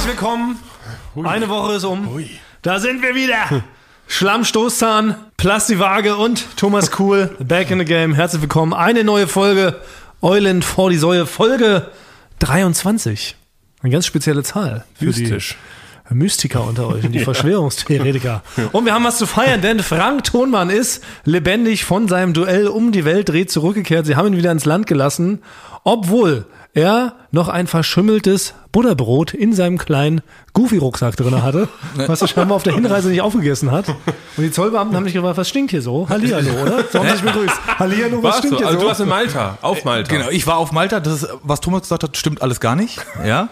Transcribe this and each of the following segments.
Herzlich willkommen. Eine Woche ist um. Da sind wir wieder. Schlammstoßzahn, Plastiwaage und Thomas Kuhl, back in the game. Herzlich willkommen. Eine neue Folge Eulen vor die Säue, Folge 23. Eine ganz spezielle Zahl. Für Mystisch. Die Mystiker unter euch und die Verschwörungstheoretiker. Und wir haben was zu feiern, denn Frank Thonmann ist lebendig von seinem Duell um die Welt dreht zurückgekehrt. Sie haben ihn wieder ins Land gelassen, obwohl er noch ein verschimmeltes Butterbrot in seinem kleinen Goofy-Rucksack drin hatte, was er scheinbar auf der Hinreise nicht aufgegessen hat. Und die Zollbeamten haben mich gefragt, was stinkt hier so? Hallihallo, oder? So haben sie begrüßt. Hallihallo, was Warst stinkt du? hier Also so? du warst in Malta, auf Malta. Genau, ich war auf Malta. Das ist, was Thomas gesagt hat, stimmt alles gar nicht. Ja,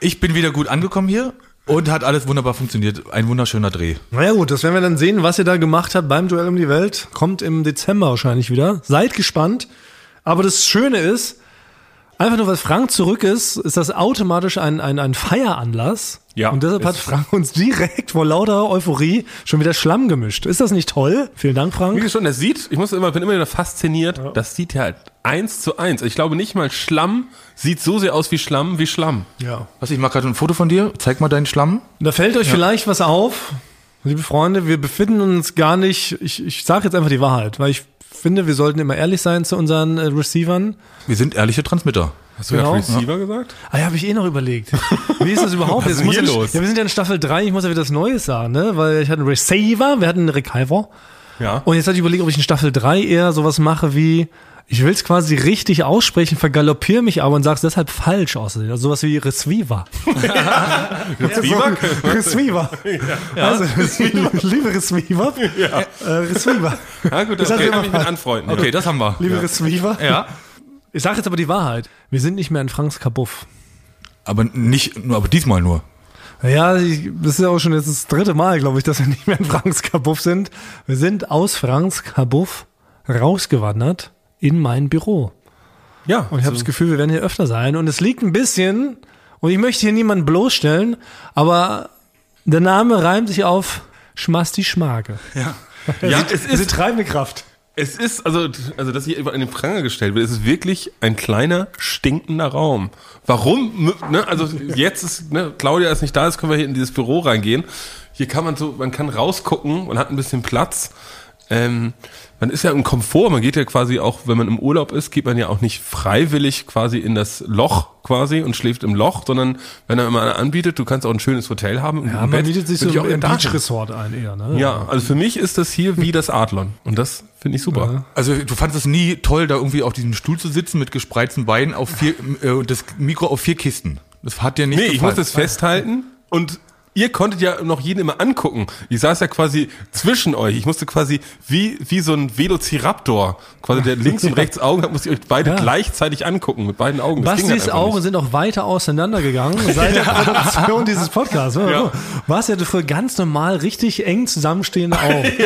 ich bin wieder gut angekommen hier und hat alles wunderbar funktioniert. Ein wunderschöner Dreh. Naja gut, das werden wir dann sehen, was ihr da gemacht habt beim Duell um die Welt. Kommt im Dezember wahrscheinlich wieder. Seid gespannt. Aber das Schöne ist, einfach nur weil Frank zurück ist, ist das automatisch ein, ein, ein Feieranlass. Ja, Und deshalb hat Frank uns direkt vor lauter Euphorie schon wieder Schlamm gemischt. Ist das nicht toll? Vielen Dank, Wie Frank. schon, das sieht, ich muss immer, bin immer wieder fasziniert, das sieht ja halt eins zu eins. Ich glaube nicht mal Schlamm sieht so sehr aus wie Schlamm wie Schlamm. Ja. Was, ich mache gerade ein Foto von dir. Zeig mal deinen Schlamm. Da fällt euch vielleicht was auf. Liebe Freunde, wir befinden uns gar nicht, ich, ich sage jetzt einfach die Wahrheit, weil ich finde, wir sollten immer ehrlich sein zu unseren äh, Receivern. Wir sind ehrliche Transmitter. Hast du Genau. gerade Receiver gesagt? Ah ja, habe ich eh noch überlegt. Wie ist das überhaupt? Was ist Jetzt denn hier ich- los? Ja, wir sind ja in Staffel 3, ich muss ja wieder das Neues sagen, ne? Weil ich hatte einen Receiver, wir hatten einen Receiver. Ja. Und jetzt hatte ich überlegt, ob ich in Staffel 3 eher sowas mache wie, ich will es quasi richtig aussprechen, vergaloppiere mich aber und sag's deshalb falsch aus. Also sowas wie Receiver. Receiver? Receiver. Also, liebe Receiver. Ja. Äh, Receiver. Ja, gut, Das hat kann immer ich mit anfreunden. Okay, das haben wir. Liebe Receiver. Ja. Ich sage jetzt aber die Wahrheit. Wir sind nicht mehr in Franks Kabuff. Aber nicht, nur, aber diesmal nur. Ja, ich, das ist ja auch schon jetzt das dritte Mal, glaube ich, dass wir nicht mehr in Franks Kabuff sind. Wir sind aus Franks Kabuff rausgewandert in mein Büro. Ja, Und ich habe das Gefühl, wir werden hier öfter sein. Und es liegt ein bisschen, und ich möchte hier niemanden bloßstellen, aber der Name reimt sich auf Schmasti Schmage. Ja. ja, es Das ist ist, treibende Kraft. es ist, also, also, dass hier über in den Pranger gestellt wird, es ist wirklich ein kleiner, stinkender Raum. Warum, ne, also, jetzt ist, ne, Claudia ist nicht da, jetzt können wir hier in dieses Büro reingehen. Hier kann man so, man kann rausgucken, man hat ein bisschen Platz. Ähm, man ist ja im Komfort, man geht ja quasi auch, wenn man im Urlaub ist, geht man ja auch nicht freiwillig quasi in das Loch quasi und schläft im Loch, sondern wenn er immer einer anbietet, du kannst auch ein schönes Hotel haben. Ja, man bietet sich so ich auch dahin. Beach-Resort ein eher, ne? Ja, also für mich ist das hier wie das Adlon. Und das finde ich super. Also du fandest es nie toll, da irgendwie auf diesem Stuhl zu sitzen mit gespreizten Beinen auf vier, äh, und das Mikro auf vier Kisten. Das hat dir nicht Nee, ich gefallen. muss das festhalten und ihr konntet ja noch jeden immer angucken. Ich saß ja quasi zwischen euch. Ich musste quasi wie, wie so ein Velociraptor, quasi der links und rechts Augen hat, musste ich euch beide Ja. gleichzeitig angucken, mit beiden Augen. Das halt Bastis einfach Augen nicht. sind auch weiter auseinandergegangen seit der Produktion dieses Podcasts. Ja. Ja. Basti hatte früher ganz normal richtig eng zusammenstehende Augen.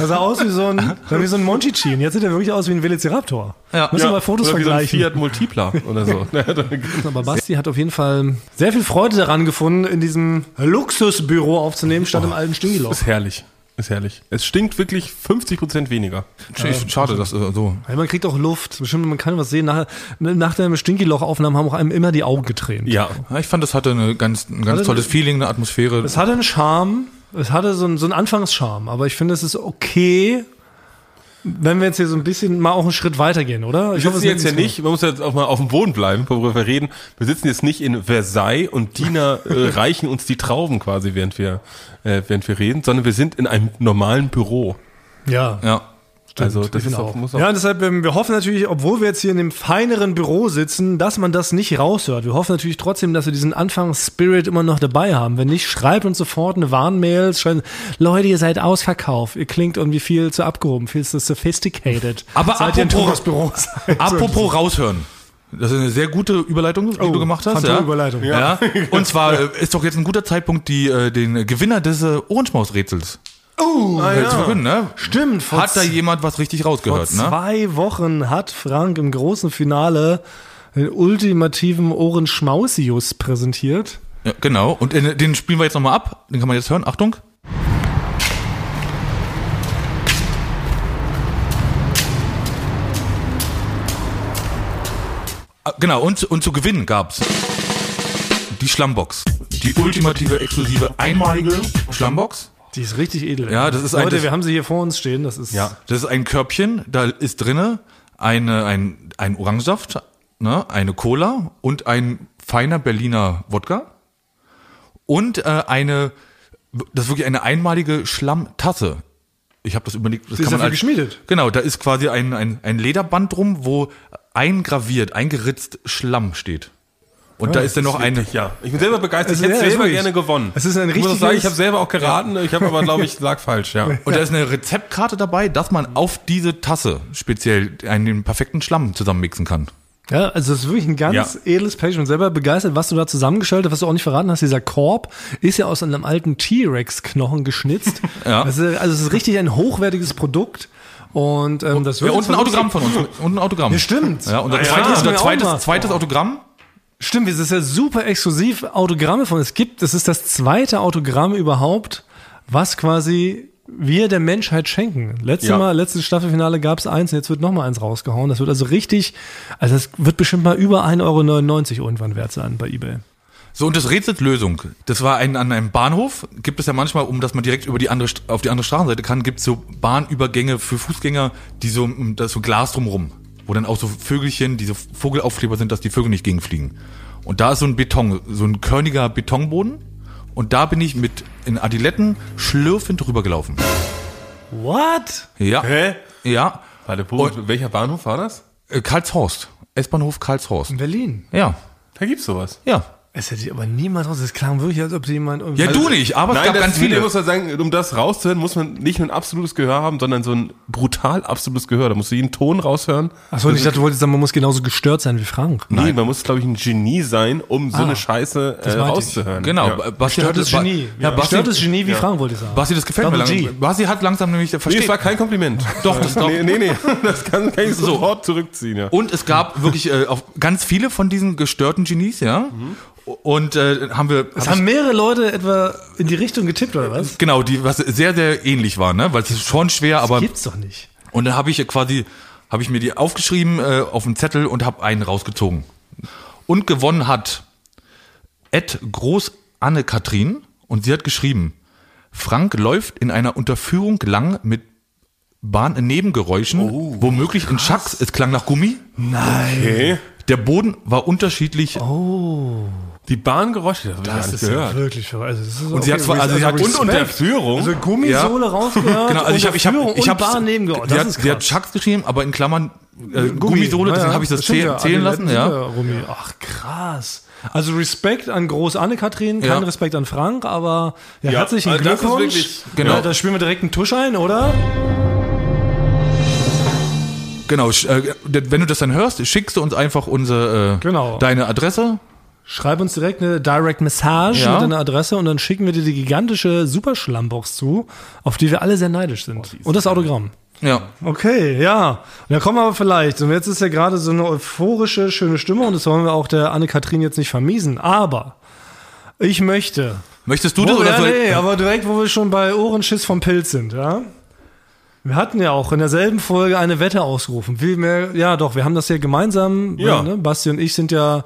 Das sah aus wie so ein, wie so ein Monchichi. Und jetzt sieht er wirklich aus wie ein Velociraptor. Ja. Müssen wir mal Fotos oder wie vergleichen. So ein Fiat Multipla oder so. Aber Basti hat auf jeden Fall sehr viel Freude daran gefunden, in diesem Luxusbüro aufzunehmen, statt im alten Stingeloch. ist herrlich. Ist herrlich. Es stinkt wirklich 50 Prozent weniger. Sch- Schade, dass äh, so. Ja, man kriegt auch Luft. Bestimmt, man kann was sehen. Nach, nach der Stinkiloch-Aufnahme haben auch einem immer die Augen getränt. Ja. Ja, ich fand, das hatte eine ganz, ein ganz Hatte- tolles Feeling, eine Atmosphäre. Es hatte einen Charme. Es hatte so einen, so einen Anfangscharme. Aber ich finde, es ist okay, wenn wir jetzt hier so ein bisschen mal auch einen Schritt weitergehen, oder? Ich Wir sitzen es jetzt ja nicht, man muss jetzt auch mal auf dem Boden bleiben, worüber wir reden. Wir sitzen jetzt nicht in Versailles und Diener äh, reichen uns die Trauben quasi, während wir, äh, während wir reden, sondern wir sind in einem normalen Büro. Ja. Ja. Also Ich das ist auch, muss auch Ja, und deshalb, ähm, wir hoffen natürlich, obwohl wir jetzt hier in dem feineren Büro sitzen, dass man das nicht raushört. Wir hoffen natürlich trotzdem, dass wir diesen Anfangs-Spirit immer noch dabei haben. Wenn nicht, schreibt uns sofort eine Warnmail. Schreibt, Leute, ihr seid ausverkauft. Ihr klingt irgendwie viel zu abgehoben, viel zu sophisticated. Aber in apropos- Büro seid. Apropos raushören. Das ist eine sehr gute Überleitung, die Oh, du gemacht hast. Ja? Überleitung. Ja. Und zwar äh, ist doch jetzt ein guter Zeitpunkt, die, äh, den Gewinner des äh, Ohrenschmaus-Rätsels Oh, äh, zu verkünden. Ne? Stimmt, vor Hat da jemand was richtig Vor rausgehört? Ne? zwei Wochen hat Frank im großen Finale den ultimativen Ohrenschmausius präsentiert. Ja, genau. Und äh, den spielen wir jetzt nochmal ab. Den kann man jetzt hören. Achtung. Ah, Genau, und, und zu gewinnen gab's die Schlammbox. Die ultimative, exklusive, einmalige Schlammbox. Die ist richtig edel. Ja, das ist ein- Leute, das- wir haben sie hier vor uns stehen. Das ist Ja. Das ist ein Körbchen, da ist drinne eine, ein, ein Orangensaft, ne, eine Cola und ein feiner Berliner Wodka und äh, eine, das ist wirklich eine einmalige Schlammtasse. Ich habe das überlegt. Das Sie ist dafür geschmiedet. Genau, da ist quasi ein, ein, ein Lederband drum, wo eingraviert, eingeritzt Schlamm steht. Und da ist dann noch eine, Ja, ich bin selber begeistert. Also, ich hätte ja, selber gerne gewonnen. Es ist ein ich muss sagen, ich richtiges- habe selber auch geraten. Ich habe aber, glaube ich, lag falsch, ja. und da ist eine Rezeptkarte dabei, dass man auf diese Tasse speziell einen perfekten Schlamm zusammenmixen kann. Ja, also es ist wirklich ein ganz Ja. edles Page und selber begeistert, was du da zusammengestellt hast, was du auch nicht verraten hast. Dieser Korb ist ja aus einem alten T-Rex-Knochen geschnitzt. Ja. Also, also es ist richtig ein hochwertiges Produkt. Und ähm, das wird Ja, und ein Autogramm von uns. Und ein Autogramm. Ja, stimmt. Ja, unser Ah, ja, zweites, das unser zweites, zweites Autogramm. Stimmt, es ist ja super exklusiv Autogramme von. Es gibt, es ist das zweite Autogramm überhaupt, was quasi wir der Menschheit schenken. Letztes Ja. Mal, letztes Staffelfinale gab es eins und jetzt wird noch mal eins rausgehauen. Das wird also richtig, also das wird bestimmt mal über 1,99 Euro irgendwann wert sein bei Ebay. So, und das Rätsels Lösung. Das war ein, an einem Bahnhof. Gibt es ja manchmal, um dass man direkt über die andere, auf die andere Straßenseite kann, gibt es so Bahnübergänge für Fußgänger, die so, da ist so Glas drumrum. Wo dann auch so Vögelchen, diese Vogelaufkleber sind, dass die Vögel nicht gegenfliegen. Und da ist so ein Beton, so ein körniger Betonboden. Und da bin ich mit in Adiletten schlürfend rübergelaufen. What? Ja. Hä? Ja. Warte, Punkt. Welcher Bahnhof war das? Äh, Karlshorst. S-Bahnhof Karlshorst. In Berlin. Ja. Da gibt's sowas. Ja. Es hätte ich aber niemals raus. Es klang wirklich, als ob sie jemand irgendwie. Ja, du nicht, aber es Nein, gab das ganz viele. viele. muss man sagen, um das rauszuhören, muss man nicht nur ein absolutes Gehör haben, sondern so ein brutal absolutes Gehör. Da musst du jeden Ton raushören. Achso, und ich dachte, du wolltest sagen, man muss genauso gestört sein wie Frank. Nee, man muss, glaube ich, ein Genie sein, um so Ah, eine Scheiße äh, ich. rauszuhören. Genau. Ja. Basti Gestörtes hat- Genie. Ja, Basti, Gestörtes Genie wie Frank, wollte ich sagen. Basti, das gefällt mir Double G. langsam. Basti hat langsam nämlich Nee, versteht. es war kein Kompliment. Doch, das doch. Nee, nee, nee. Das kann, kann ich sofort zurückziehen, ja. Und es gab wirklich äh, auf ganz viele von diesen gestörten Genies, ja. Und äh, haben wir Es hab haben mehrere Leute etwa in die Richtung getippt, oder was? genau die was sehr sehr ähnlich war, ne, weil es ist schon schwer, aber Gibt's doch nicht. und dann habe ich quasi habe ich mir die aufgeschrieben äh, auf einen Zettel und habe einen rausgezogen. Und gewonnen hat Ed Groß Anne Katrin und sie hat geschrieben: Frank läuft in einer Unterführung lang mit Bahnnebengeräuschen, Oh, womöglich in Schacks, es klang nach Gummi. Okay. Der Boden war unterschiedlich. Die Bahngeräusche, das gar nicht gehört. wirklich verrückt. Also, das ist Und sie hat zwar- also sie hat- Und Respekt. Unterführung. Also Gummisohle rausgehört. Genau, also ich habe ich habe ich und habe Bahn nebengeräumt. Sie Das hat, ist. Chucks geschrieben, aber in Klammern äh, Gummisohle, deswegen habe ich das stimmt zäh ja. zählen Adiletten lassen, ja. Gummi. Ach krass. Also Respekt an Groß Anne-Kathrin, kein Ja. Respekt an Frank, aber ja, Ja, herzlichen also das ist Glückwunsch. wirklich- Genau. Ja, da spielen wir direkt einen Tusch ein, oder? Genau, äh, wenn du das dann hörst, schickst du uns einfach unsere äh, Genau. deine Adresse. Schreib uns direkt eine Direct Message Ja. mit deiner Adresse und dann schicken wir dir die gigantische Superschlammbox zu, auf die wir alle sehr neidisch Oh, sind. und das Autogramm. Ja. Okay, ja. Und dann kommen wir aber vielleicht. Und jetzt ist ja gerade so eine euphorische, schöne Stimmung und das wollen wir auch der Anne-Kathrin jetzt nicht vermiesen. Aber ich möchte. Möchtest du Wo, das oder ja, soll nee, aber direkt, wo wir schon bei Ohrenschiss vom Pilz sind, ja. Wir hatten ja auch in derselben Folge eine Wette ausgerufen. Wie mehr, ja doch, wir haben das ja gemeinsam, Ja. Ne? Basti und ich sind ja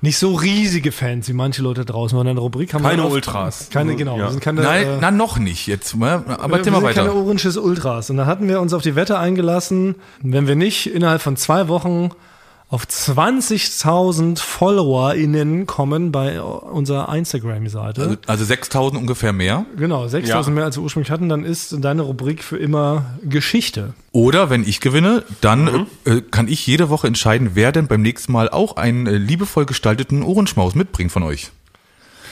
nicht so riesige Fans wie manche Leute draußen. Weil in der Rubrik haben Keine wir oft- Ultras. Keine, genau. Ja. Wir sind keine, Nein, äh, na noch nicht jetzt, ne? aber wir erzähl mal sind keine weiter. Oranges Ultras. Und dann hatten wir uns auf die Wette eingelassen, wenn wir nicht innerhalb von zwei Wochen auf 20.000 FollowerInnen kommen bei unserer Instagram-Seite. Also, also 6000 ungefähr mehr. genau, 6.000 Ja. mehr als wir ursprünglich hatten, dann ist deine Rubrik für immer Geschichte. Oder wenn ich gewinne, dann Mhm. äh, kann ich jede Woche entscheiden, wer denn beim nächsten Mal auch einen äh, liebevoll gestalteten Ohrenschmaus mitbringt von euch.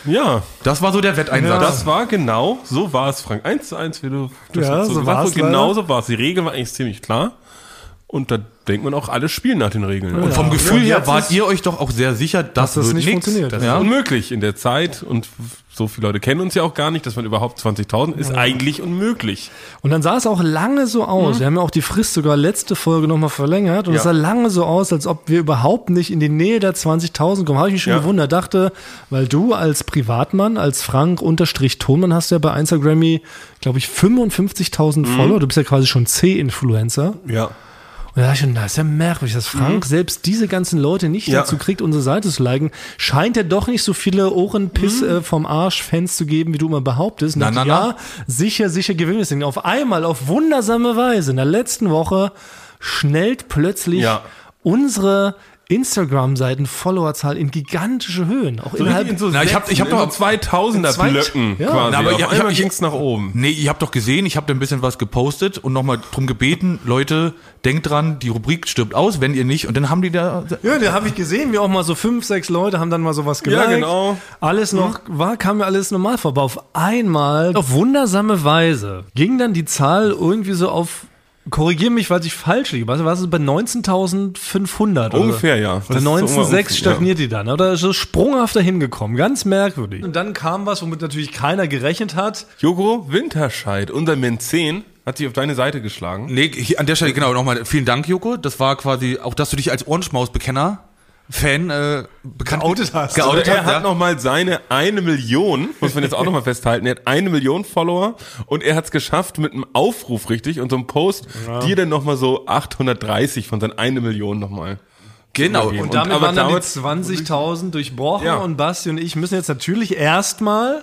Ja, Das war so der Wetteinsatz. das war genau, so war es, Frank. Eins zu eins, wie du das Ja, hast so gesagt war's hast. Genau so war es. Die Regel war eigentlich ziemlich klar. Und da denkt man auch, alle spielen nach den Regeln. Und vom Ja. Gefühl Und her wart ihr euch doch auch sehr sicher, dass, das nicht nix. funktioniert. Das ja? ist unmöglich in der Zeit und so viele Leute kennen uns ja auch gar nicht, dass man überhaupt 20.000 ist eigentlich unmöglich. Und dann sah es auch lange so aus. Wir haben ja auch die Frist sogar letzte Folge nochmal verlängert. Und es Ja. sah lange so aus, als ob wir überhaupt nicht in die Nähe der 20.000 kommen. Habe ich mich schon Ja. gewundert. Dachte, weil du als Privatmann, als Frank unterstrich Tonmann hast ja bei Instagrammy, glaube ich, 55.000 Follower. Du bist ja quasi schon C-Influencer. Ja. Und da ich, schon, das ist ja merkwürdig, dass Frank selbst diese ganzen Leute nicht Mhm. Ja. dazu kriegt, unsere Seite zu liken. Scheint ja doch nicht so viele Ohrenpiss Mhm. äh, vom Arsch-Fans zu geben, wie du immer behauptest. Na, na, na. ja, sicher, sicher gewinnen wir das Ding. Auf einmal, auf wundersame Weise, in der letzten Woche schnellt plötzlich Ja. unsere Instagram-Seiten Followerzahl in gigantische Höhen. Auch So innerhalb in so Na, ich hab- Sechsen, ich hab doch- 2000er Zweit- Blöcken Ja. quasi. Na, aber Auf ich- ich- einmal ich- ging's nach oben. Nee, ihr habt doch gesehen, ich habe da ein bisschen was gepostet und nochmal drum gebeten, Leute, denkt dran, die Rubrik stirbt aus, wenn ihr nicht. Und dann haben die da. Ja, da habe ich gesehen, wie auch mal so fünf, sechs Leute haben dann mal sowas geliked. genau. Alles noch, war, kam mir alles normal vorbei. Auf einmal, auf wundersame Weise, ging dann die Zahl irgendwie so auf, korrigier mich, weil ich falsch liege, was war es bei 19.500? oder? Ungefähr, ja. Das Bei ist so 19,6 ungefähr, stagniert die dann, oder so sprunghaft dahin gekommen, ganz merkwürdig. Und dann kam was, womit natürlich keiner gerechnet hat. Joko Winterscheid, unser Menzen, hat sich auf deine Seite geschlagen. Nee, hier an der Stelle genau nochmal vielen Dank, Joko. Das war quasi auch, dass du dich als Ohrenschmaus-Bekenner, Fan, äh, bekannt Geoutet hast. Geoutet er hast, hat ja. nochmal seine eine Million, muss man jetzt auch nochmal festhalten, er hat eine Million Follower und er hat es geschafft mit einem Aufruf richtig und so einem Post, dir dann nochmal so 830 von seinen eine Million nochmal. Genau. Und damit aber waren dann die damit- 20.000 durchbrochen Ja. und Basti und ich müssen jetzt natürlich erstmal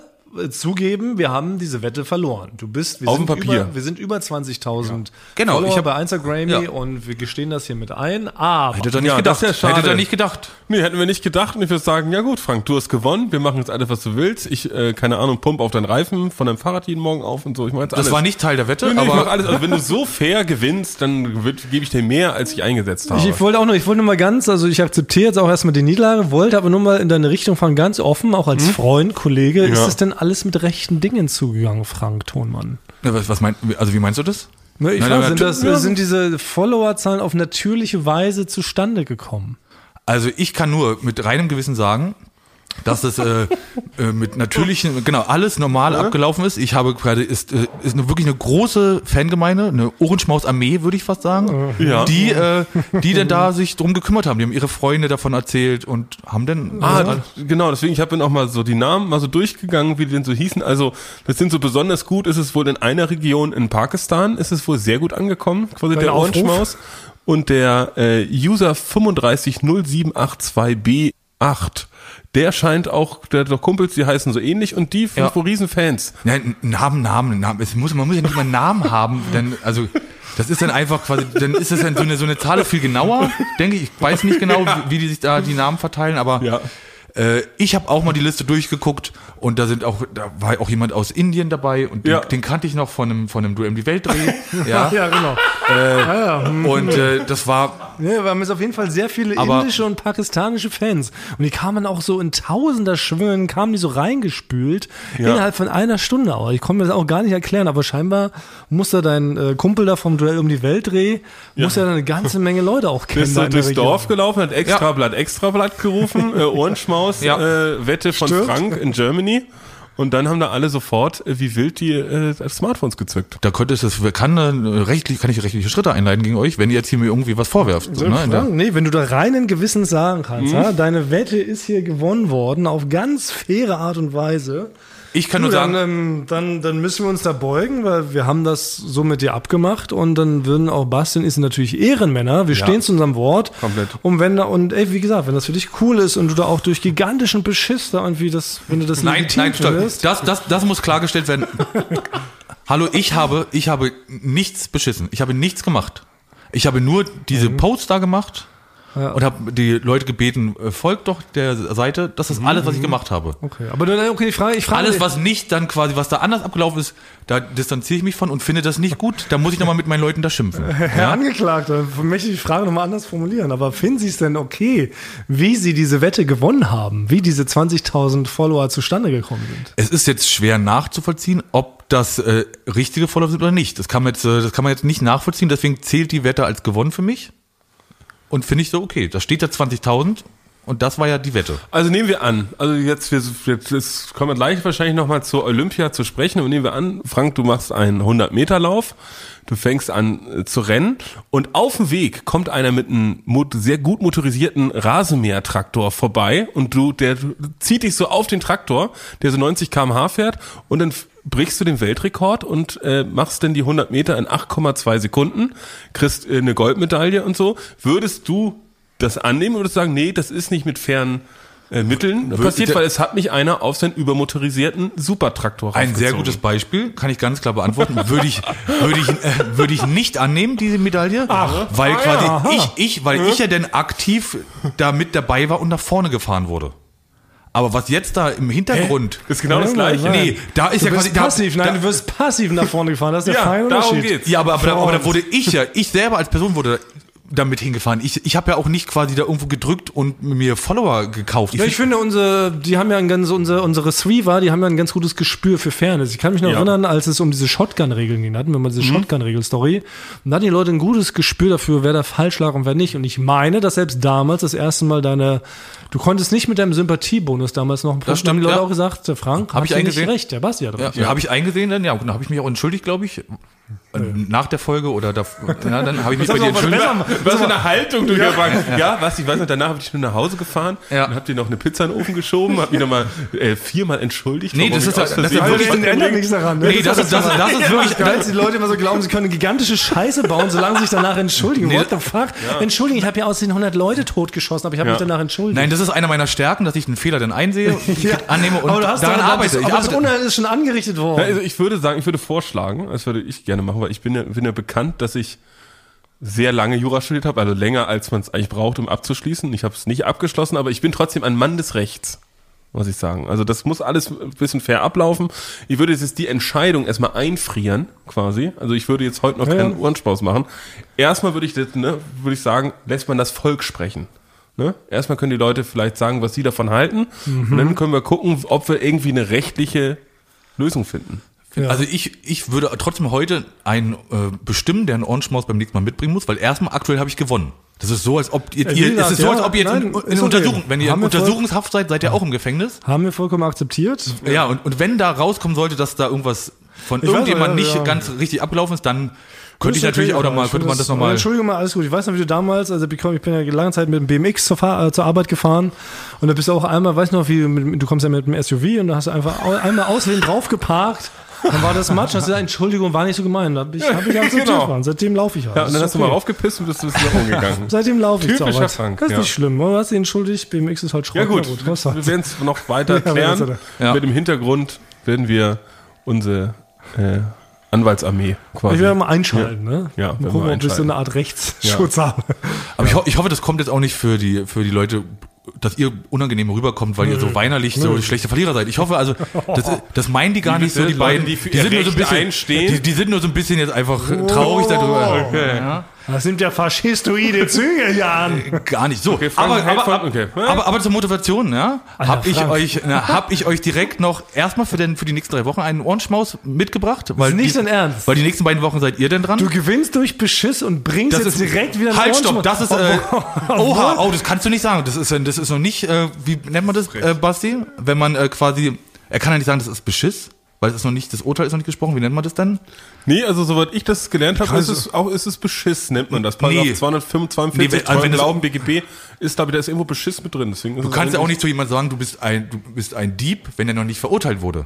zugeben, wir haben diese Wette verloren. Du bist, wir Auf sind dem Papier. über, wir sind über 20.000 Genau, Follower ich hab- bei Instagram Ja. und wir gestehen das hier mit ein, aber Hätte er nicht Ja, gedacht. das ja. Hätte er nicht gedacht. Nee, hätten wir nicht gedacht und ich würde sagen, ja gut, Frank, du hast gewonnen, wir machen jetzt alles, was du willst. Ich, äh, keine Ahnung, pump auf deinen Reifen von deinem Fahrrad jeden Morgen auf und so. Ich mach jetzt alles. Das war nicht Teil der Wette, Nee, nee, ich mach aber alles. Also wenn du so fair gewinnst, dann gebe ich dir mehr, als ich eingesetzt habe. Ich, ich wollte auch noch, ich wollte nur mal ganz, also ich akzeptiere jetzt auch erstmal die Niederlage, wollte aber nur mal in deine Richtung fahren, ganz offen, auch als Freund, Kollege. Ist Hm? Ja. es denn alles mit rechten Dingen zugegangen, Frank Thonmann? Ja, was, was meint, also wie meinst du das? Ne, ich Nein, nein, sind, das, sind diese Followerzahlen auf natürliche Weise zustande gekommen? Also ich kann nur mit reinem Gewissen sagen, dass es äh, äh, mit natürlichen, genau, alles normal abgelaufen ist. Ich habe gerade, ist, äh, ist eine, wirklich eine große Fangemeinde, eine Ohrenschmaus-Armee, würde ich fast sagen, Ja. die, äh, die denn da sich drum gekümmert haben. Die haben ihre Freunde davon erzählt und haben dann... Ah, äh, d- genau, deswegen, ich habe dann auch mal so die Namen mal so durchgegangen, wie die denn so hießen. Also, das sind so besonders gut, ist es wohl in einer Region in Pakistan, ist es wohl sehr gut angekommen, quasi Dein der? Ohrenschmaus. Und der äh, User 350782B8, der scheint auch, der hat doch Kumpels, die heißen so ähnlich und die Ja. sind wohl Riesenfans. Nein, Namen, Namen, Namen. Es muss, man muss ja nicht mal einen Namen haben, denn, also, das ist dann einfach quasi, dann ist es dann so eine, so eine Zahl viel genauer, denke ich. Ich weiß nicht genau, wie, wie die sich da die Namen verteilen, aber Ja. äh, ich habe auch mal die Liste durchgeguckt und da sind auch, da war auch jemand aus Indien dabei und den, Ja. den kannte ich noch von einem, von einem Duell um die Weltdreh. ja. Ja, genau. ja, ja. hm. Und äh, das war, Ja, wir haben jetzt auf jeden Fall sehr viele Aber- indische und pakistanische Fans. Und die kamen auch so in tausender Schwüngen, kamen die so reingespült, Ja. innerhalb von einer Stunde. Aber ich konnte mir das auch gar nicht erklären, aber scheinbar muss da dein äh, Kumpel da vom Duell um die Weltdreh, muss ja da eine ganze Menge Leute auch kennen. Bist du durchs Region. Dorf gelaufen, hat Extrablatt, Extrablatt gerufen, äh, Ohrenschmaus, Ja. äh, Wette von Stimmt. Frank in Germany. Und dann haben da alle sofort, äh, wie wild, die äh, Smartphones gezückt. da könnte es, das kann, äh, rechtlich, kann ich rechtliche Schritte einleiten gegen euch, wenn ihr jetzt hier mir irgendwie was vorwerft. So, ne, nee, wenn du da reinen Gewissens sagen kannst, Mhm. ja, deine Wette ist hier gewonnen worden auf ganz faire Art und Weise. Ich kann nur Du, dann, sagen, ähm, dann, dann müssen wir uns da beugen, weil wir haben das so mit dir abgemacht und dann würden auch Bastian ist natürlich Ehrenmänner. Wir stehen zu unserem Wort. Komplett. Und wenn da, und ey, wie gesagt, wenn das für dich cool ist und du da auch durch gigantischen Beschiss da irgendwie das, wenn du das Nein, nein, stopp. Das, das, das muss klargestellt werden. Hallo, ich habe, ich habe nichts beschissen. Ich habe nichts gemacht. Ich habe nur diese Mhm. Posts da gemacht und habe die Leute gebeten, äh, folgt doch der Seite. Das ist alles, was Mhm. ich gemacht habe. Okay, aber dann, okay, ich frage, ich frage Alles, was nicht dann quasi, was da anders abgelaufen ist, da distanziere ich mich von und finde das nicht gut. Da muss ich nochmal mit meinen Leuten da schimpfen. Herr Angeklagter, möchte ich die Frage nochmal anders formulieren, aber finden Sie es denn okay, wie Sie diese Wette gewonnen haben, wie diese 20.000 Follower zustande gekommen sind? Es ist jetzt schwer nachzuvollziehen, ob das äh, richtige Follower sind oder nicht. Das kann, man jetzt, äh, das kann man jetzt nicht nachvollziehen, deswegen zählt die Wette als gewonnen für mich. Und finde ich so, okay, da steht ja 20.000 und das war ja die Wette. Also nehmen wir an, also jetzt, wir, jetzt, kommen wir gleich wahrscheinlich nochmal zur Olympia zu sprechen und nehmen wir an, Frank, du machst einen 100-Meter-Lauf, du fängst an äh, zu rennen und auf dem Weg kommt einer mit einem sehr gut motorisierten Rasenmähertraktor vorbei und du, der zieht dich so auf den Traktor, der so 90 km/h fährt und dann brichst du den Weltrekord und äh, machst dann die 100 Meter in 8,2 Sekunden, kriegst äh, eine Goldmedaille und so. Würdest du das annehmen oder würdest du sagen, nee, das ist nicht mit fairen äh, Mitteln passiert, weil es hat mich einer auf seinen übermotorisierten Supertraktor Ein sehr gutes Beispiel, kann ich ganz klar beantworten. Würde ich, würde ich, äh, würde ich nicht annehmen, diese Medaille, weil ah, quasi ja, ich, ich, weil ich ja denn aktiv da mit dabei war und nach vorne gefahren wurde. Aber was jetzt da im Hintergrund, Das ist genau das Gleiche. nee, da ist Du ja bist quasi da, passiv, nein, da, du wirst passiv nach vorne gefahren, das ist der Ja, feine darum Unterschied. geht's. ja, aber, aber, da, aber da wurde ich ja, ich selber als Person wurde damit hingefahren. Ich, ich habe ja auch nicht quasi da irgendwo gedrückt und mir Follower gekauft. Ja, ich finde, unsere, die haben ja ein ganz, unsere, unsere Sweeper, die haben ja ein ganz gutes Gespür für Fairness. Ich kann mich noch Ja. erinnern, als es um diese Shotgun-Regeln ging, da hatten wir mal diese Mhm. Shotgun-Regel-Story. Und da hatten die Leute ein gutes Gespür dafür, wer da falsch lag und wer nicht. Und ich meine, dass selbst damals das erste Mal deine, du konntest nicht mit deinem Sympathiebonus damals noch, Das stimmt, haben die Leute ja. auch gesagt, der Frank, Hab hast ich eingesehen. recht, der Basti hat Ja, recht. ja. habe ich eingesehen dann, ja, und dann habe ich mich auch entschuldigt, glaube ich. Äh, Nach der Folge oder da, ja, dann habe ich mich bei dir entschuldigt. Was für eine Haltung du hier bringst. Ja, was, ich weiß noch, danach habe ich nur nach Hause gefahren Ja. und hab dir noch eine Pizza in den Ofen geschoben, hab mich nochmal äh, viermal entschuldigt. Nee, das ist ja- aus das ist ja wirklich- Das ändert nichts daran. Ne? Nee, das ist, das, ist- das ist wirklich, Geil, dass die Leute immer so glauben, sie können eine gigantische Scheiße bauen, solange sie sich danach entschuldigen. Nee, What the fuck? Entschuldigung, ich habe ja aus den 100 Leute totgeschossen, aber ich habe Ja. mich danach entschuldigt. Nein, das ist einer meiner Stärken, dass ich einen Fehler dann einsehe, annehme und daran doch- arbeite. Das, aber das. Unheil ist schon angerichtet worden. Ja, also ich würde sagen, ich würde vorschlagen, das würde ich gerne machen, weil ich bin ja, bin ja bekannt, dass ich sehr lange Jura studiert habe, also länger als man es eigentlich braucht, um abzuschließen. Ich habe es nicht abgeschlossen, aber ich bin trotzdem ein Mann des Rechts, muss ich sagen. Also das muss alles ein bisschen fair ablaufen. Ich würde jetzt die Entscheidung erstmal einfrieren, quasi. Also ich würde jetzt heute noch Ja, keinen ja. Ohrenspaß machen. Erstmal würde ich das, ne, würde ich sagen, lässt man das Volk sprechen. Ne? Erstmal können die Leute vielleicht sagen, was sie davon halten. Und Mhm. dann können wir gucken, ob wir irgendwie eine rechtliche Lösung finden. Ja. Also ich, ich würde trotzdem heute einen äh, bestimmen, der einen Ohrenschmaus beim nächsten Mal mitbringen muss, weil erstmal aktuell habe ich gewonnen. Das ist so, als ob ihr, Äh, ihr es ist so, als ob ihr jetzt in, in. Untersuchung, wenn ihr in Untersuchungshaft seid, seid ihr auch im Gefängnis. Haben wir vollkommen akzeptiert. Ja, und, und wenn da rauskommen sollte, dass da irgendwas von Ich irgendjemand nicht ganz richtig abgelaufen ist, dann könnte ich natürlich auch okay, noch mal, ich könnte man das nochmal. Entschuldigung mal, alles gut. Ich weiß noch, wie du damals, also ich bin ja lange Zeit mit dem BMX zur, Fahr äh, zur Arbeit gefahren und da bist du auch einmal, weiß noch, wie du mit, du kommst ja mit dem SUV und da hast du einfach einmal außerdem drauf geparkt. Dann war das Matsch, hast du gesagt, Entschuldigung, war nicht so gemein. Da hab ich, hab ich akzeptiert, Genau. Mann. Seitdem laufe ich halt. Ja, und dann hast ist du mal okay. raufgepisst und bist du wieder umgegangen. Seitdem laufe ich zur Arbeit. Frank, Das ist ja. nicht schlimm. Du hast dich entschuldigt, BMX ist halt Schrott. Ja gut, was wir werden es noch weiter Ja, klären. Ja. Mit dem Hintergrund werden wir unsere äh, Anwaltsarmee quasi. Ich werde mal einschalten, ne? Ja, mal gucken, ob ich so eine Art Rechtsschutz habe. Aber ich, ho ich hoffe, das kommt jetzt auch nicht für die, für die Leute, dass ihr unangenehm rüberkommt, weil ihr so weinerlich so schlechte Verlierer seid. Ich hoffe also, das, das meinen die gar Wie nicht so, die Leute, beiden. die die sind nur so ein bisschen, die, die sind nur so ein bisschen jetzt einfach traurig darüber. Okay. Ja. Das sind ja faschistoide Züge, Jan. Gar nicht so. Frank aber, aber, okay. aber, aber zur Motivation, ja, habe ich euch, na, hab ich euch direkt noch erstmal für, den, für die nächsten drei Wochen einen Ohrenschmaus mitgebracht. Weil ist nicht die, dein Ernst. Weil die nächsten beiden Wochen seid ihr denn dran? Du gewinnst durch Beschiss und bringst das jetzt ist direkt wieder einen Halt, stopp, das ist äh, Oha, oh, das kannst du nicht sagen. Das ist äh, das ist noch nicht äh, wie nennt man das, äh, Basti? Wenn man äh, quasi er kann ja nicht sagen, das ist Beschiss, weil es ist noch nicht das Urteil ist noch nicht gesprochen. Wie nennt man das dann? Nee, also soweit ich das gelernt habe, ist Kannst es auch ist es Beschiss, nennt man das. Paragraph Nee. 245 Nee, wenn- also wenn das- Glauben BGB ist, da ist irgendwo Beschiss mit drin. Deswegen Du kannst ja auch nicht zu jemandem sagen, du bist ein du bist ein Dieb, wenn er noch nicht verurteilt wurde.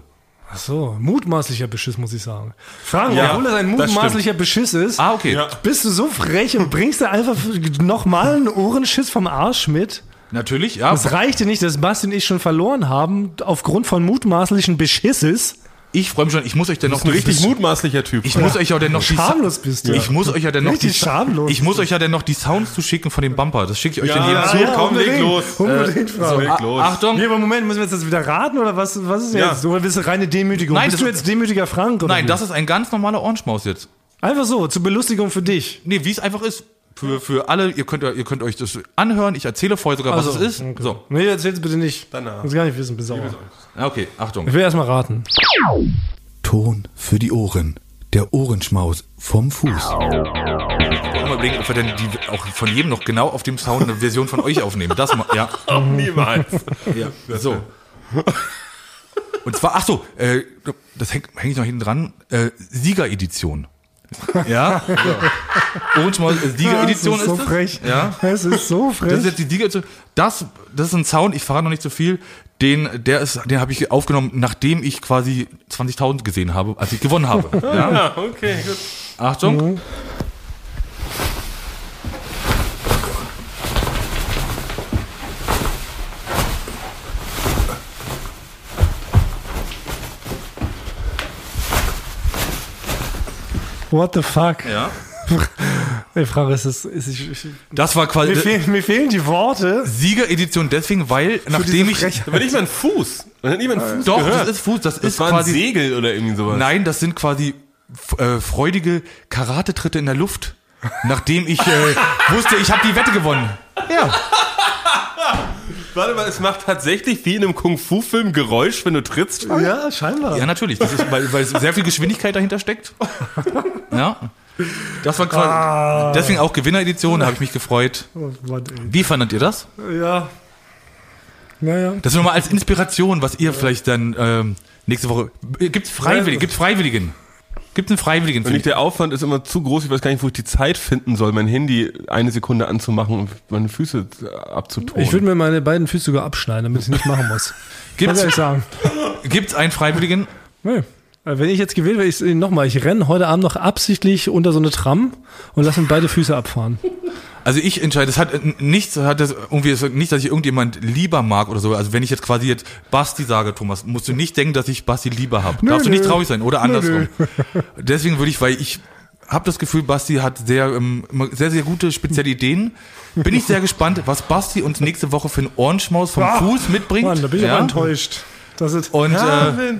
Ach so, mutmaßlicher Beschiss, muss ich sagen. Frank, Ja, obwohl das ein das mutmaßlicher Beschiss ist, Ah, okay. Ja. bist du so frech und bringst dir einfach nochmal einen Ohrenschiss vom Arsch mit? Natürlich, ja. Es reichte nicht, dass Basti und ich schon verloren haben, aufgrund von mutmaßlichen Beschisses. Ich freue mich schon, ich muss euch denn noch ein richtig mutmaßlicher Typ. Ich muss euch ja denn noch die Schamlos bist du. Ich muss euch ja dann noch die Richtig schamlos. Ich muss euch ja dann noch die Sounds zuschicken von dem Bumper. Das schicke ich euch dann jedem Ja, zu. ja, komm, leg los. Unbedingt, Frank. leg los. Achtung. Nee, aber Moment, müssen wir jetzt das wieder raten oder was, was ist Ja. jetzt? Oder bist du reine Demütigung? Nein, bist das du ist- jetzt demütiger Frank? Oder Nein, wie? das ist ein ganz normaler Ohrenschmaus jetzt. Einfach so, zur Belustigung für dich. Nee, wie es einfach ist. Für, für alle, ihr könnt, ihr könnt euch das anhören. Ich erzähle vorher sogar, was Also, es ist. So. Nee, erzähl's bitte nicht. Danach. Ich will gar nicht wissen, bis Okay, Achtung. Ich will erstmal raten. Ton für die Ohren. Der Ohrenschmaus vom Fuß. Mal überlegen, ob wir denn die auch von jedem noch genau auf dem Sound eine Version von euch aufnehmen. Das mal, ja. Niemals. ja. So. Und zwar, ach so, äh, das hänge häng ich noch hinten dran. Äh, Siegeredition. Ja. Äh, Siegeredition Das ist so ist es. frech. Ja. Es ist so frech. Das ist jetzt die Siegeredition. Das, das ist ein Sound, ich verrate noch nicht so viel. Den, der ist, den habe ich aufgenommen, nachdem ich quasi 20.000 gesehen habe, als ich gewonnen habe. Ja. Ja, okay, gut. Achtung. What the fuck? Ja. Ich frage, ist es, ist es, ich, Das war quasi mir, fehlen, mir fehlen die Worte. Siegeredition deswegen, weil nachdem diese ich Frechheit. Aber nicht mal ein Fuß. Man hat nicht mal einen Fuß doch, gehört. das ist Fuß, das, das ist war ein quasi Segel oder irgendwie sowas. Nein, das sind quasi äh, freudige Karatetritte in der Luft. Nachdem ich äh, wusste, ich habe die Wette gewonnen. Ja. Warte mal, es macht tatsächlich wie in einem Kung-Fu-Film Geräusch, wenn du trittst. Ja, scheinbar. Ja, natürlich. Das ist, weil, weil sehr viel Geschwindigkeit dahinter steckt. Ja. Das war quasi. Deswegen auch Gewinneredition, da habe ich mich gefreut. Oh, Mann, Wie fandet ihr das? Ja. Naja. Das nur mal als Inspiration, was ihr vielleicht dann ähm, nächste Woche. Gibt's Freiwilligen? Gibt's Freiwilligen? Gibt's einen Freiwilligen? Und nicht, der Aufwand ist immer zu groß, ich weiß gar nicht, wo ich die Zeit finden soll, mein Handy eine Sekunde anzumachen und meine Füße abzutun. Ich würde mir meine beiden Füße sogar abschneiden, damit ich es nicht machen muss. Gibt's, ich sagen. gibt's einen Freiwilligen? Nee. Äh, Wenn ich jetzt gewählt werde, ich nochmal, ich renne heute Abend noch absichtlich unter so eine Tram und lasse mir beide Füße abfahren. Also ich entscheide, es hat äh, nichts, hat das irgendwie hat nicht, dass ich irgendjemand lieber mag oder so. Also wenn ich jetzt quasi jetzt Basti sage, Thomas, musst du nicht denken, dass ich Basti lieber habe. Darfst du nicht nö. traurig sein oder andersrum. Deswegen würde ich, weil ich habe das Gefühl, Basti hat sehr, ähm, sehr, sehr gute spezielle Ideen. Bin ich sehr gespannt, was Basti uns nächste Woche für einen Ohrenschmaus vom Fuß mitbringt. Mann, da bin ich ja? enttäuscht. Das ist, Und ja, äh,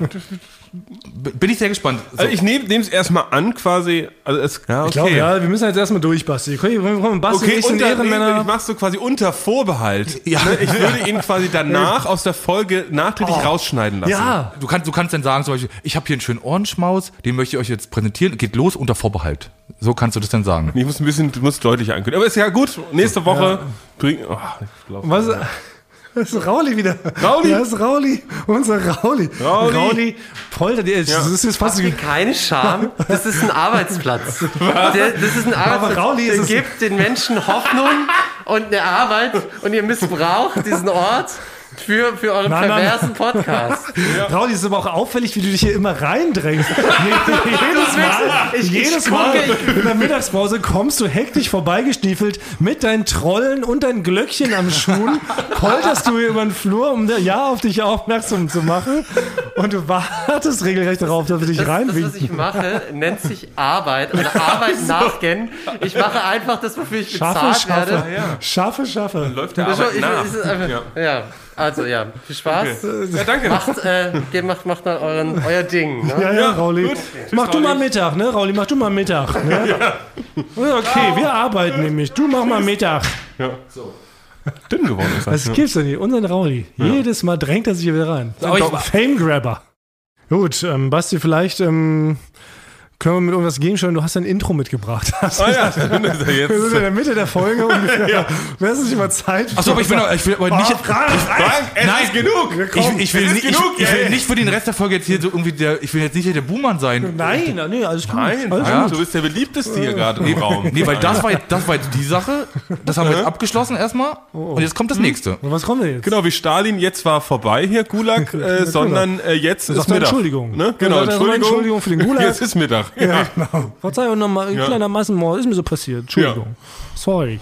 bin ich sehr gespannt. So. also ich nehme es erstmal an, quasi. Also es, ja, okay. ich glaube, ja, wir müssen jetzt erstmal durch, Basti. Komm, komm, komm, Basti Okay, ich unter, Ehrenmänner. ich mach's so quasi unter Vorbehalt. Ja. Ne, Ich würde ihn quasi danach aus der Folge nachträglich rausschneiden lassen. Ja, Du kannst, du kannst dann sagen, zum Beispiel, ich habe hier einen schönen Ohrenschmaus, den möchte ich euch jetzt präsentieren. Geht los unter Vorbehalt. So kannst du das dann sagen. Ich muss ein bisschen, du musst deutlicher ankündigen. Aber ist ja gut. Nächste Woche bring. Oh, ich glaub, was? Das ist Rauli wieder. Rauli? Das ist Rauli. Unser Rauli. Rauli. Rauli poltert. Das ist jetzt fast wie Keine Scham, das ist ein Arbeitsplatz. Der, das ist ein Arbeitsplatz. Rauli ist es- gibt den Menschen Hoffnung und eine Arbeit und ihr missbraucht diesen Ort für, für euren Nein, nein, perversen Podcast. Rauli, ist aber auch auffällig, wie du dich hier immer reindrängst. jedes Mal, Ich- ich jedes gucke, Mal in der Mittagspause kommst du hektisch vorbeigestiefelt mit deinen Trollen und deinen Glöckchen am Schuhen, polterst du hier über den Flur, um der ja auf dich aufmerksam zu machen und du wartest regelrecht darauf, dass wir dich Das, das, was reinwinken. ich mache, nennt sich Arbeit oder Arbeit nachgehen. Ich mache einfach das, wofür ich Schaffe, bezahlt schaffe, werde. schaffe, schaffe. läuft der Arbeit ist, nach. ist, ist einfach, ja. Also ja, viel Spaß. Ja, danke. Macht, äh, geht- macht, macht mal euren, euer Ding. Ne? Ja, ja, Rauli. gut. Mach Tschüss, du mal Rauli. Mittag, ne, Rauli? Mach du mal Mittag. Ne? Ja. Okay, wir arbeiten nämlich. Du mach mal Mittag. Dünn geworden ist Das das. gibt's doch nicht. Unseren Rauli. Jedes Mal drängt er sich hier wieder rein. Aber ich- Fame Grabber. Gut, ähm, Basti, vielleicht ähm, können wir mit irgendwas gegensteuern. Du hast ein Intro mitgebracht. Das Ah ja, er Wir sind in jetzt. der Mitte der Folge ungefähr. Wäre es nicht mal Zeit? Achso, aber ich will, ich will aber nicht. Frank, Frank, es Nein. ist genug. Ich, ich, will, nicht, ich, genug, ich ja, will ja. nicht für den Rest der Folge jetzt hier so irgendwie der, ich will jetzt nicht der Buhmann sein. Nein, nee, alles gut. Nein, alles ja, gut. du bist der beliebteste hier gerade im Raum. Nee, weil das war, jetzt- das war jetzt die Sache. Das haben wir jetzt abgeschlossen erstmal. Und jetzt kommt das nächste. Und was kommt denn jetzt? Genau, wie Stalin, jetzt war vorbei hier, Gulag, äh, sondern äh, jetzt ist Mittag. Entschuldigung. Ne? Ja, Genau, erstmal Entschuldigung für den Gulag. Jetzt ist Mittag. Ja, genau. Verzeihung nochmal, ein Ja. kleiner Massenmord. Ist mir so passiert. Entschuldigung. Sorry.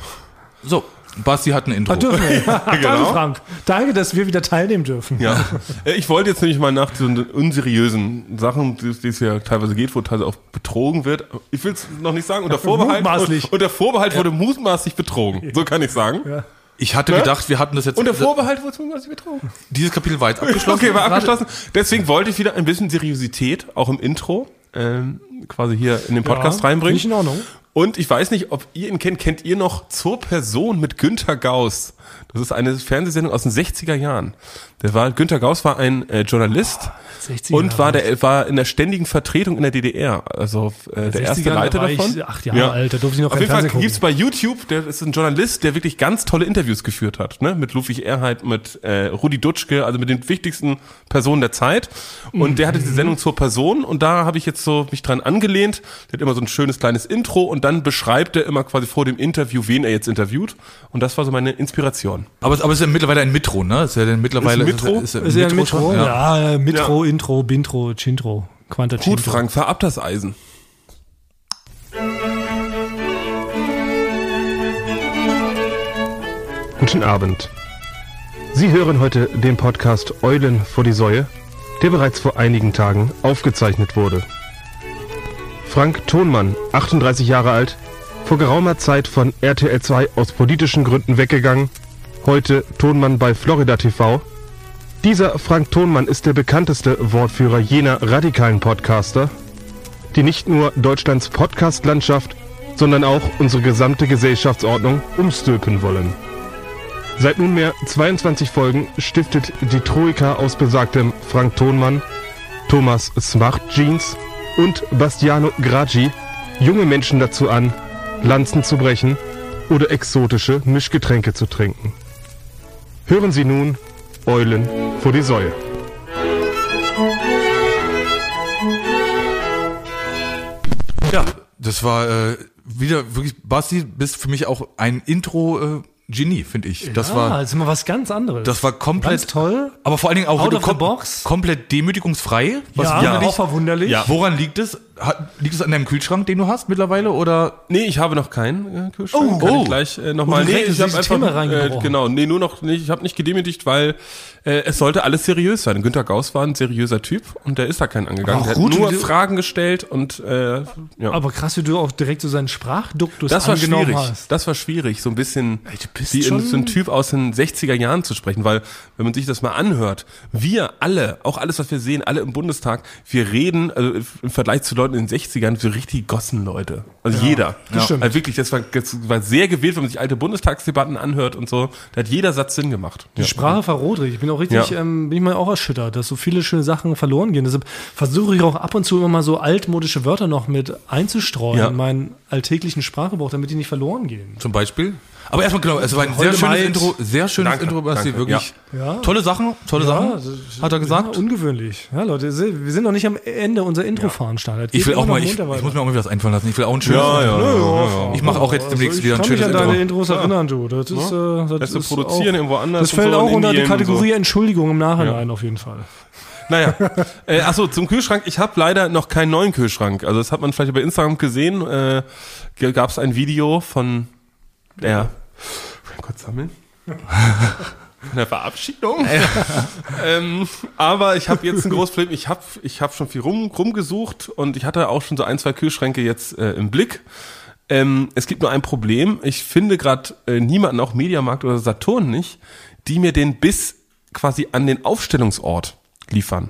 So, Basti hat ein Intro. Dürfen wir. Danke, Genau. Frank. Danke, dass wir wieder teilnehmen dürfen. Ja. Äh, Ich wollte jetzt nämlich mal nach so unseriösen Sachen, die es ja teilweise geht, wo teilweise auch betrogen wird. Ich will es noch nicht sagen, unter Vorbehalt. Mutmaßlich. Unter Vorbehalt wurde mutmaßlich betrogen. So kann ich sagen. Ich hatte gedacht, wir hatten das jetzt. Unter Vorbehalt wurde mutmaßlich betrogen. Dieses Kapitel war jetzt abgeschlossen. Okay, war abgeschlossen. Deswegen wollte ich wieder ein bisschen Seriosität, auch im Intro, ähm, quasi hier in den Podcast reinbringen. Nicht in Ordnung. Und ich weiß nicht, ob ihr ihn kennt. Kennt ihr noch Zur Person mit Günter Gauss? Das ist eine Fernsehsendung aus den 60er Jahren. Der war, Günter Gauss war ein äh, Journalist 60er und war der war in der ständigen Vertretung in der DDR. Also äh, der erste 60er, da Leiter ich davon. acht Jahre alt, da durfte ich noch Auf jeden Fall Fernsehen gibt's bei YouTube, der ist ein Journalist, der wirklich ganz tolle Interviews geführt hat, ne? Mit Ludwig Erhard, mit äh, Rudi Dutschke, also mit den wichtigsten Personen der Zeit. Und der hatte Mhm. diese Sendung zur Person und da habe ich jetzt so mich dran angelehnt. Der hat immer so ein schönes kleines Intro und dann beschreibt er immer quasi vor dem Interview, wen er jetzt interviewt. Und das war so meine Inspiration. Aber, aber es ist ja mittlerweile ein Mitro, ne? Ist ja dann mittlerweile Ist ein Mitro? Ist, ja- Ist ja ein schon? Mitro? Ja. Ja, Mitro, Intro, Bintro, Chintro, Quanta Gut. Frank, fahr ab das Eisen. Guten Abend. Sie hören heute den Podcast Eulen vor die Säue, der bereits vor einigen Tagen aufgezeichnet wurde. Frank Thonmann, 38 Jahre alt, vor geraumer Zeit von RTL 2 aus politischen Gründen weggegangen, heute Thonmann bei Florida TV. Dieser Frank Thonmann ist der bekannteste Wortführer jener radikalen Podcaster, die nicht nur Deutschlands Podcastlandschaft, sondern auch unsere gesamte Gesellschaftsordnung umstülpen wollen. Seit nunmehr 22 Folgen stiftet die Troika aus besagtem Frank Thonmann, Thomas Smart Jeans und Bastiano Gragi junge Menschen dazu an, Lanzen zu brechen oder exotische Mischgetränke zu trinken. Hören Sie nun Eulen vor die Säue. Ja, das war äh, wieder wirklich, Basti, bist für mich auch ein Intro-Genie, finde ich. Das ja, war, das ist immer was ganz anderes. das war komplett ganz toll. Aber vor allen Dingen auch Out kom box. komplett demütigungsfrei. Was ja, wunderlich- auch verwunderlich. Ja. Woran liegt es? Hat, liegt es an deinem Kühlschrank, den du hast mittlerweile? Oder Nee, ich habe noch keinen äh, Kühlschrank. Oh. Kann Oh. ich gleich äh, nochmal. Oh, Nee, ich habe einfach äh, genau, nee, nur noch nicht, ich habe nicht gedemütigt, weil äh, es sollte alles seriös sein. Günter Gauss war ein seriöser Typ und der ist da keinen angegangen. Der hat nur Fragen gestellt und äh, ja. Aber krass, wie du auch direkt so seinen Sprachduktus das war schwierig. hast. Das war schwierig, so ein bisschen bist wie schon- so ein Typ aus den 60er Jahren zu sprechen, weil wenn man sich das mal anhört, wir alle, auch alles, was wir sehen, alle im Bundestag, wir reden, also im Vergleich zu Leuten in den 60ern, so richtig Gossenleute. Also jeder. das stimmt. Also wirklich, das war, das war sehr gewählt, wenn man sich alte Bundestagsdebatten anhört und so. Da hat jeder Satz Sinn gemacht. Die Sprache verrodrig. Ich bin auch richtig, Ja. ähm, bin ich mal auch erschüttert, dass so viele schöne Sachen verloren gehen. Deshalb versuche ich auch ab und zu immer mal so altmodische Wörter noch mit einzustreuen Ja. in meinen alltäglichen Sprachgebrauch, damit die nicht verloren gehen. zum Beispiel? Aber erstmal genau, es war ein sehr schönes Intro, sehr schönes Danke, Intro, Basti, danke, wirklich. Ja. Tolle Sachen, tolle Sachen, das- hat er gesagt. Ja, ungewöhnlich. Ja, Leute, wir sind noch nicht am Ende unserer Intro-Veranstaltung. ich will auch mal, ich, ich muss mir auch mal was einfallen lassen. Ich will auch ein schönes Ja, ja, Intro. ja, ja. Ich mache auch jetzt demnächst ich wieder ein kann mich schönes an deine Intro. Intros erinnern, du. Das ist, äh, das ist produzieren auch, irgendwo anders Das fällt so auch unter die und so. Kategorie Entschuldigung im Nachhinein auf jeden Fall. Naja, äh, achso, zum Kühlschrank. Ich habe leider noch keinen neuen Kühlschrank. Also das hat man vielleicht bei Instagram gesehen. Äh, Gab es ein Video von der, kurz sammeln, von der Verabschiedung. ähm, aber ich habe jetzt ein großes Problem. Ich habe ich hab schon viel rum, rumgesucht und ich hatte auch schon so ein, zwei Kühlschränke jetzt äh, im Blick. Ähm, es gibt nur ein Problem. Ich finde gerade äh, niemanden, auch Mediamarkt oder Saturn nicht, die mir den bis quasi an den Aufstellungsort liefern.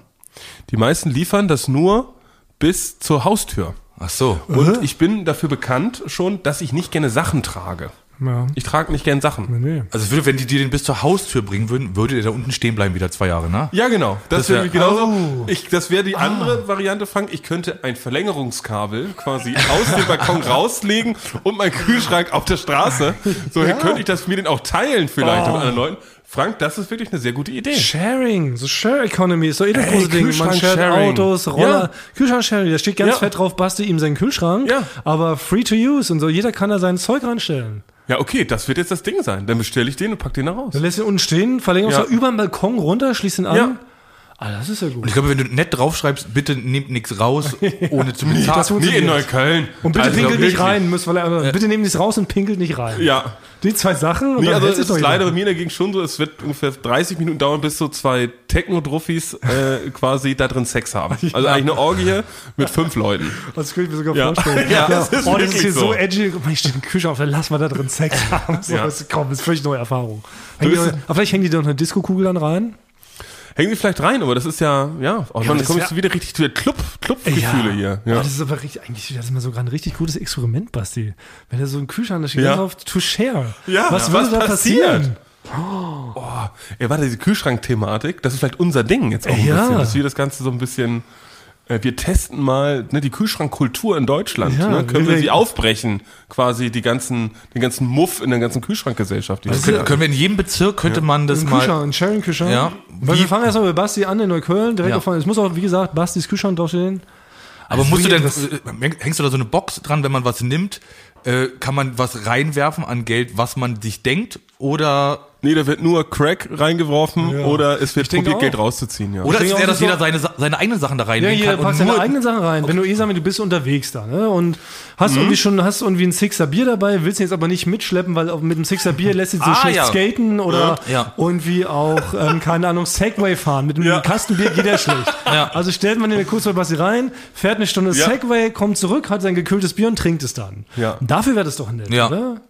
Die meisten liefern das nur bis zur Haustür. Ach so. Und ich bin dafür bekannt schon, dass ich nicht gerne Sachen trage. Ja. Ich trage nicht gern Sachen. Nee. Also würde, wenn die dir den bis zur Haustür bringen würden, würde der da unten stehen bleiben wieder zwei Jahre, ne? Ja, genau. Das, Das wär- wäre genauso. Oh. Ich, das wäre die Ah. andere Variante, Frank. Ich könnte ein Verlängerungskabel quasi aus dem Balkon rauslegen und meinen Kühlschrank auf der Straße. So könnte ich das mir den auch teilen vielleicht Oh. mit anderen Leuten. Frank, das ist wirklich eine sehr gute Idee. Sharing, so Share Economy ist doch eh das Ey, große Ding. Man shared Kühlschrank-Sharing. Autos, Roller. Ja. Kühlschrank Sharing, da steht ganz Ja. fett drauf, bastel ihm seinen Kühlschrank, Ja. aber free to use und so. Jeder kann da sein Zeug reinstellen. Ja, okay, das wird jetzt das Ding sein. Dann bestelle ich den und pack den da raus. Dann lässt ihn unten stehen, verlängert Ja. ja. über den Balkon runter, schließt ihn an. Ja. Ah, das ist ja gut. Und ich glaube, wenn du nett draufschreibst, bitte nehmt nichts raus, ohne zu bezahlen. das Nee, in Neukölln. Und bitte Also pinkelt nicht rein, müsst, weil, er- bitte nehmt nichts raus und pinkelt nicht rein. Ja. Die zwei Sachen. und Nee, also es ist leider bei mir dagegen schon so, es wird ungefähr 30 Minuten dauern, bis so zwei Techno-Druffis äh, quasi da drin Sex haben. Also eigentlich eine Orgie mit fünf Leuten. Das könnte ich mir sogar Ja. vorstellen. Ja, das ist oh, das ist hier so, so. edgy. Hier steht ein Kühlschrank auf, dann lass mal da drin Sex haben. So, Ja. das, komm, das ist völlig neue Erfahrung. Hängen die, vielleicht hängen die da noch eine Disco-Kugel dann rein. Hängen die vielleicht rein, aber das ist ja, ja, auch dann das kommst du wieder richtig zu der Club, Club-Gefühle hier. Ja. Ja. das ist aber richtig, eigentlich das ist mal sogar ein richtig gutes Experiment, Basti. Wenn da so ein Kühlschrank da steht, Ja. auf to share. Ja, was ja, würde was da passieren? Oh, ey, warte, diese Kühlschrank-Thematik, das ist vielleicht unser Ding jetzt auch ein Ja. bisschen, dass wir das Ganze so ein bisschen, wir testen mal ne, die Kühlschrankkultur in Deutschland. Ja, ne? Können wir- sie aufbrechen, quasi die ganzen, den ganzen Muff in der ganzen Kühlschrankgesellschaft. Die es Können, wir in jedem Bezirk, könnte man das mal... Kühlschrank, ein Sharing-Kühlschrank. Ja. Weil wir fangen erstmal bei Basti an in Neukölln, direkt Ja. auf, es muss auch, wie gesagt, Bastis Kühlschrank draufstehen. Aber Also musst du denn, das- äh, hängst du da so eine Box dran, wenn man was nimmt? Äh, kann man was reinwerfen an Geld, was man sich denkt? Oder, Nee, da wird nur Crack reingeworfen oder es wird probiert, auch. Geld rauszuziehen, ja. oder ist denke es eher, auch, dass das jeder seine, seine eigenen Sachen da Ja, reinlegen jeder kann? packt und seine eigenen Sachen rein. Wenn du eh sagen wir, du bist unterwegs da, ne? Und hast irgendwie schon, hast irgendwie ein Sixer Bier dabei, willst ihn jetzt aber nicht mitschleppen, weil auch mit dem Sixer Bier lässt sich so Ah, schlecht ja. skaten oder Ja. irgendwie auch, ähm, keine Ahnung, Segway fahren. Mit einem Ja. Kastenbier geht er schlecht. Ja. Also stellt man den kurz bei Basti rein, fährt eine Stunde Ja. Segway, kommt zurück, hat sein gekühltes Bier und trinkt es dann. Ja. Dafür wäre das doch nett, Ja. oder?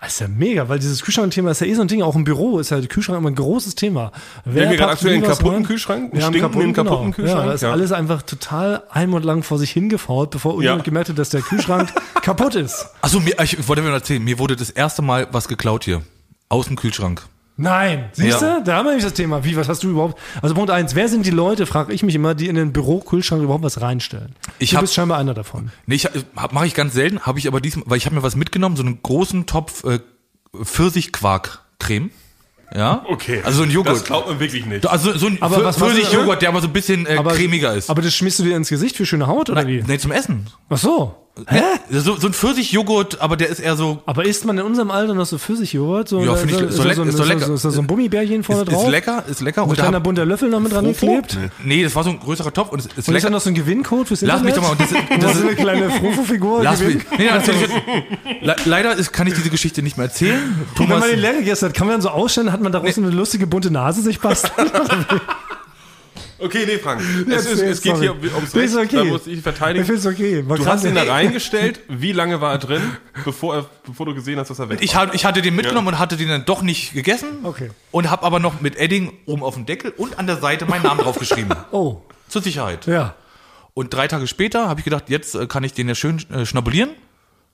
Das ist ja mega, weil dieses Kühlschrank-Thema ist ja eh so ein Ding, auch im Büro ist ja der Kühlschrank immer ein großes Thema. Wer haben wir gerade aktuell einen kaputten rein? Kühlschrank? Einen Wir haben stinkenden, kaputten, kaputten genau. Kühlschrank? Ja, da ist Ja. alles einfach total ein Monat lang vor sich hingefault, bevor Ja. jemand gemerkt hat, dass der Kühlschrank kaputt ist. Achso, mir, ich wollte mir erzählen, mir wurde das erste Mal was geklaut hier. Aus dem Kühlschrank. Nein, siehst Ja. du? Da haben wir nämlich das Thema. Wie, was hast du überhaupt? Also Punkt eins, wer sind die Leute, frage ich mich immer, die in den Bürokühlschrank überhaupt was reinstellen? Ich du hab- bist scheinbar einer davon. Nee, ich hab, mache ich ganz selten, habe ich aber diesmal, weil ich habe mir was mitgenommen, so einen großen Topf äh, Pfirsichquark-Creme. Ja? Okay. Also so ein Joghurt. Das glaubt man wirklich nicht. Also so ein Aber was- Pfirsichjoghurt, der aber so ein bisschen äh, cremiger ist. Aber das schmiest du dir ins Gesicht für schöne Haut oder wie? Nee, zum Essen. Ach so. Hä? So, so ein Pfirsichjoghurt, aber der ist eher so. Aber isst man in unserem Alter noch so Pfirsichjoghurt? So, Ja, finde ich- ist so da leck- so, ein- ist so lecker. Ist da so ein Gummibärchen vorne Ist, drauf? ist lecker, ist lecker. Ein Und da kleiner bunter Löffel noch mit dran geklebt? nee, das war so ein größerer Topf und es ist Und ist da lecker. noch so ein Gewinncode fürs Lass mich Internet? doch mal. Und das, Das ist eine kleine Frufo-Figur. Lass mich. Nee, natürlich. Le leider ist, kann ich diese Geschichte nicht mehr erzählen. Und wenn Thomas, man den leer gegessen hat, kann man dann so ausstellen, hat man daraus eine lustige bunte Nase sich basteln? Okay, nee, Frank. Es, ist, es geht sorry. hier ums Recht, okay. da muss ich verteidigen. Ich find's okay. Man Du hast ihn da reingestellt. Wie lange war er drin, bevor, er, bevor du gesehen hast, dass er weg ich, war? hab, ich hatte den mitgenommen und hatte den dann doch nicht gegessen. Okay. Und habe aber noch mit Edding oben auf dem Deckel und an der Seite meinen Namen draufgeschrieben. Oh, Zur Sicherheit. ja. Und drei Tage später habe ich gedacht, jetzt äh, kann ich den ja schön äh, schnabulieren.